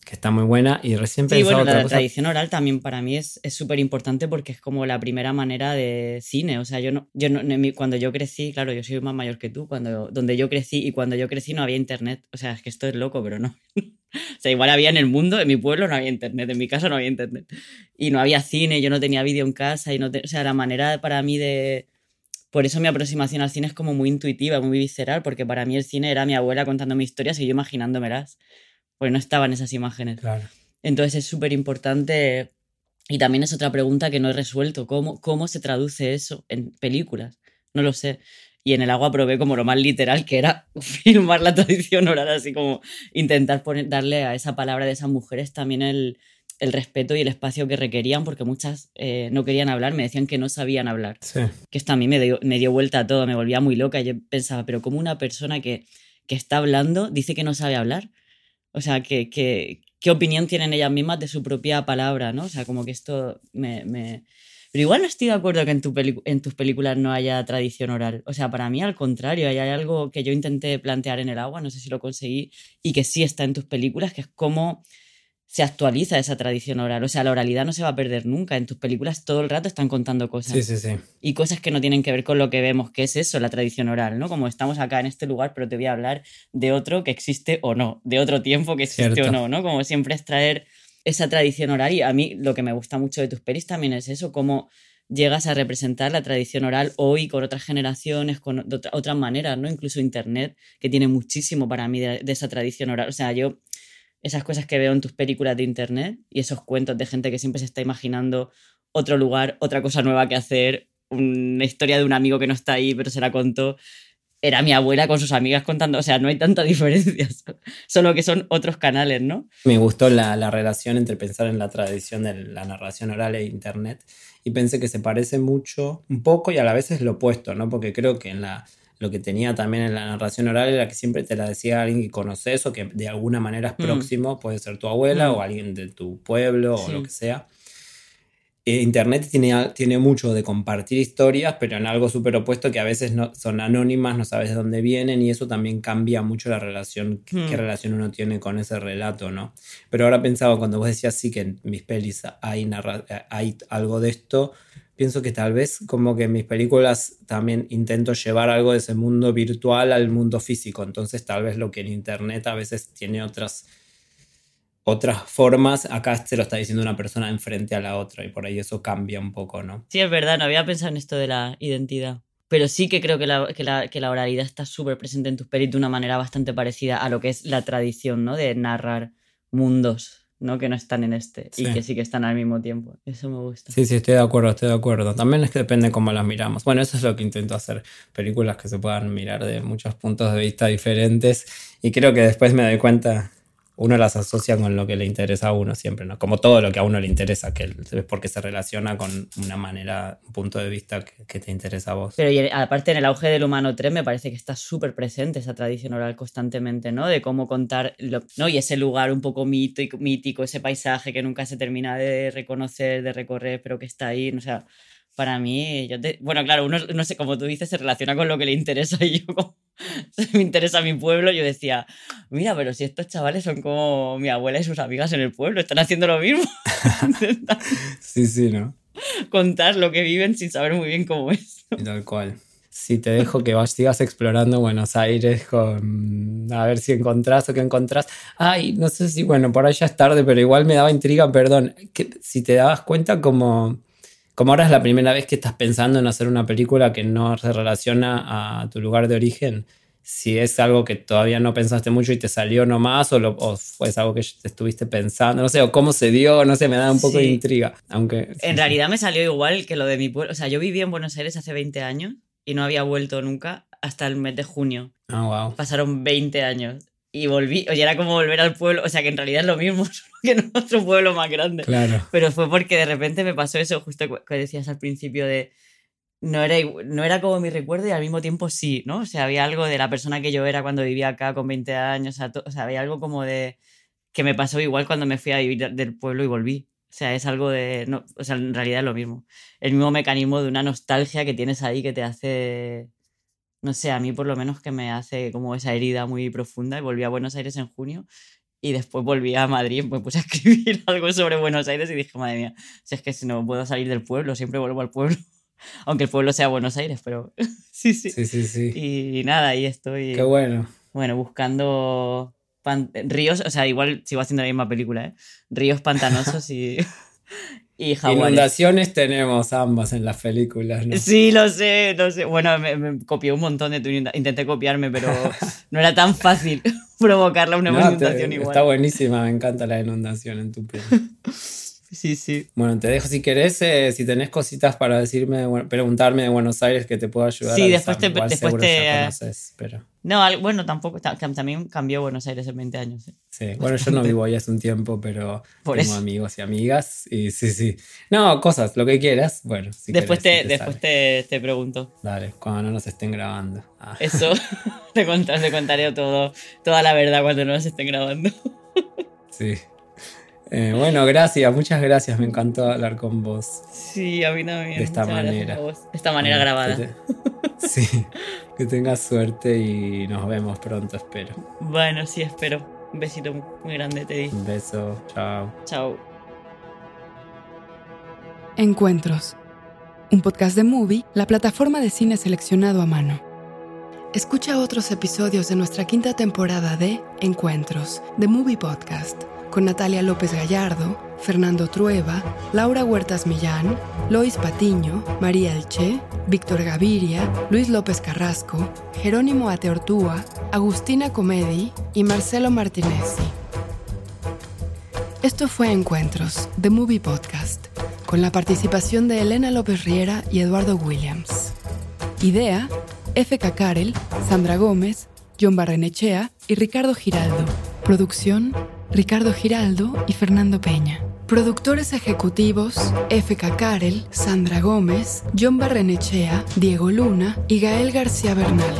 que está muy buena. Y recién Sí, bueno, otra la cosa. tradición oral también para mí es es súper importante porque es como la primera manera de cine. O sea, yo no, yo no, cuando yo crecí, claro, yo soy más mayor que tú, cuando, donde yo crecí y cuando yo crecí no había internet. O sea, es que esto es loco, pero no. O sea, igual había en el mundo, en mi pueblo no había internet, en mi casa no había internet. Y no había cine, yo no tenía vídeo en casa y no te- o sea, la manera para mí de... Por eso mi aproximación al cine es como muy intuitiva, muy visceral, porque para mí el cine era mi abuela contándome historias y yo imaginándomelas, porque no estaban esas imágenes. Claro. Entonces es súper importante y también es otra pregunta que no he resuelto, ¿cómo, ¿cómo se traduce eso en películas? No lo sé. Y en el agua probé como lo más literal, que era filmar la tradición oral, así como intentar poner, darle a esa palabra de esas mujeres también el, el respeto y el espacio que requerían, porque muchas eh, no querían hablar, me decían que no sabían hablar Sí. que esto a mí me dio, me dio vuelta a todo, me volvía muy loca. y Yo pensaba, pero como una persona que, que está hablando dice que no sabe hablar? O sea, que, ¿qué opinión tienen ellas mismas de su propia palabra, no? O sea, como que esto me... me- Pero igual no estoy de acuerdo que en, tu en tus películas no haya tradición oral. O sea, para mí al contrario, hay algo que yo intenté plantear en el agua, no sé si lo conseguí, y que sí está en tus películas, que es cómo se actualiza esa tradición oral. O sea, la oralidad no se va a perder nunca. En tus películas todo el rato están contando cosas Sí, sí, sí. y cosas que no tienen que ver con lo que vemos, que es eso, la tradición oral, ¿no? Como estamos acá en este lugar, pero te voy a hablar de otro que existe o no, de otro tiempo que existe Cierto. o no, ¿no? Como siempre es traer esa tradición oral y a mí lo que me gusta mucho de tus pelis también es eso, cómo llegas a representar la tradición oral hoy con otras generaciones, con otra- otras maneras, ¿no? Incluso Internet, que tiene muchísimo para mí de, de esa tradición oral. O sea, yo esas cosas que veo en tus películas de Internet y esos cuentos de gente que siempre se está imaginando otro lugar, otra cosa nueva que hacer, una historia de un amigo que no está ahí, pero se la contó. Era mi abuela con sus amigas contando, o sea, no hay tanta diferencia, solo que son otros canales, ¿no? Me gustó la, la relación entre pensar en la tradición de la narración oral e internet y pensé que se parece mucho, un poco y a la vez es lo opuesto, ¿no? Porque creo que en la, lo que tenía también en la narración oral era que siempre te la decía alguien que conoces o que de alguna manera es Mm. próximo, puede ser tu abuela Mm. o alguien de tu pueblo o Sí. lo que sea. Eh, Internet tiene, tiene mucho de compartir historias, pero en algo súper opuesto que a veces no, son anónimas, no sabes de dónde vienen y eso también cambia mucho la relación, qué Hmm. relación uno tiene con ese relato, ¿no? Pero ahora pensaba, cuando vos decías sí que en mis pelis hay, narra- hay algo de esto, pienso que tal vez como que en mis películas también intento llevar algo de ese mundo virtual al mundo físico, entonces tal vez lo que en Internet a veces tiene otras otras formas, acá se lo está diciendo una persona enfrente a la otra y por ahí eso cambia un poco, ¿no? Sí, es verdad, no había pensado en esto de la identidad. Pero sí que creo que la, que la, oralidad está súper presente en tus pelis de una manera bastante parecida a lo que es la tradición, ¿no? De narrar mundos, ¿no? Que no están en este Sí. y que sí que están al mismo tiempo. Eso me gusta. Sí, sí, estoy de acuerdo, estoy de acuerdo. También es que depende cómo las miramos. Bueno, eso es lo que intento hacer, películas que se puedan mirar de muchos puntos de vista diferentes y creo que después me doy cuenta, uno las asocia con lo que le interesa a uno siempre, ¿no? Como todo lo que a uno le interesa, que es porque se relaciona con una manera, un punto de vista que, te interesa a vos. Pero y aparte en el auge del humano 3 me parece que está súper presente esa tradición oral constantemente, ¿no? De cómo contar, ¿no? Y ese lugar un poco mítico, mítico, ese paisaje que nunca se termina de reconocer, de recorrer, pero que está ahí, o sea, para mí, yo te- bueno, claro, uno, no sé, como tú dices, se relaciona con lo que le interesa y yo me interesa mi pueblo, yo decía, mira, pero si estos chavales son como mi abuela y sus amigas en el pueblo, están haciendo lo mismo, Sí, sí, ¿no? contar lo que viven sin saber muy bien cómo es. Tal cual. Si te dejo que vas, sigas explorando Buenos Aires con a ver si encontrás o qué encontrás. Ay, no sé si, bueno, por ahí ya es tarde, pero igual me daba intriga, perdón. Que, si te dabas cuenta como, como ahora es la primera vez que estás pensando en hacer una película que no se relaciona a tu lugar de origen, si es algo que todavía no pensaste mucho y te salió nomás, o, lo, o fue algo que te estuviste pensando, no sé, o cómo se dio, no sé, me da un poco de intriga. Aunque. En realidad me salió igual que lo de mi pueblo. O sea, yo viví en Buenos Aires hace 20 años y no había vuelto nunca hasta el mes de junio. Ah, wow. Pasaron 20 años y volví. Oye, era como volver al pueblo. O sea, que en realidad es lo mismo, solo que en otro pueblo más grande. Claro. Pero fue porque de repente me pasó eso, justo que decías al principio de. No era, no era como mi recuerdo y al mismo tiempo sí, ¿no? O sea, había algo de la persona que yo era cuando vivía acá con 20 años. O sea, to- o sea, había algo como de. que me pasó igual cuando me fui a vivir del pueblo y volví. O sea, es algo de. No, o sea, en realidad es lo mismo. El mismo mecanismo de una nostalgia que tienes ahí que te hace. No sé, a mí por lo menos que me hace como esa herida muy profunda. Y volví a Buenos Aires en junio Y después volví a Madrid, me puse a escribir algo sobre Buenos Aires y dije, madre mía, si es que si no puedo salir del pueblo, siempre vuelvo al pueblo. Aunque el pueblo sea Buenos Aires, pero sí, sí. Sí, sí, sí. Y nada, ahí estoy. Qué bueno. Bueno, buscando pan- ríos, o sea, igual sigo haciendo la misma película, ¿eh? Ríos pantanosos y, y jaguares. Inundaciones tenemos ambas en las películas, ¿no? Sí, lo sé, lo sé. Bueno, me, me copié un montón de tu Intenté copiarme, pero no era tan fácil provocarla una No, te- inundación igual. está buenísima, me encanta la inundación en tu peli. Sí, sí. Bueno, te dejo si querés, eh, si tenés cositas para decirme, bueno, preguntarme de Buenos Aires que te puedo ayudar. Sí, a después te- Igual después te- ya conoces, pero No, bueno, tampoco. También cambió Buenos Aires en 20 años. ¿eh? Sí. Bueno, yo no vivo ahí hace un tiempo, pero Por tengo eso. amigos y amigas y sí, sí. No, cosas, lo que quieras. Bueno, si después querés, te, después te, te pregunto. Dale, cuando no nos estén grabando. Ah, Eso te, contar, te contaré todo, toda la verdad cuando nos estén grabando. sí. Eh, bueno, gracias, muchas gracias, me encantó hablar con vos. Sí, a mí también. De esta Muchas manera. vos. De esta manera grabada. te- Sí, que tengas suerte y nos vemos pronto, espero. Bueno, sí, espero. Un besito muy grande te di. Un beso, chao. Chao. Encuentros. Un podcast de Movie, la plataforma de cine seleccionado a mano. Escucha otros episodios de nuestra quinta temporada de Encuentros, The Movie Podcast, con Natalia López Gallardo, Fernando Trueba, Laura Huertas Millán, Lois Patiño, María Elche, Víctor Gaviria, Luis López Carrasco, Jerónimo Ateortúa, Agustina Comedi y Marcelo Martinezzi. Esto fue Encuentros, The Movie Podcast, con la participación de Elena López Riera y Eduardo Williams. Idea, F.K. Karel, Sandra Gómez, John Barrenechea y Ricardo Giraldo. Producción, Ricardo Giraldo y Fernando Peña. Productores ejecutivos, F.K. Karel, Sandra Gómez, John Barrenechea, Diego Luna y Gael García Bernal.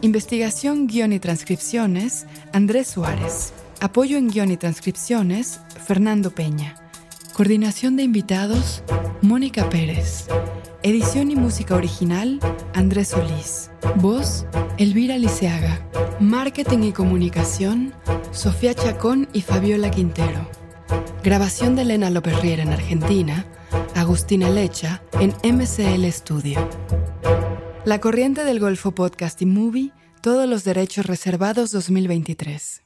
Investigación, guion y transcripciones, Andrés Suárez. Apoyo en guion y transcripciones, Fernando Peña. Coordinación de invitados, Mónica Pérez. Edición y música original, Andrés Solís. Voz, Elvira Liceaga. Marketing y comunicación, Sofía Chacón y Fabiola Quintero. Grabación de Elena López Riera en Argentina, Agustina Lecha en MCL Studio. La Corriente del Golfo Podcast y Movie, todos los derechos reservados 2023.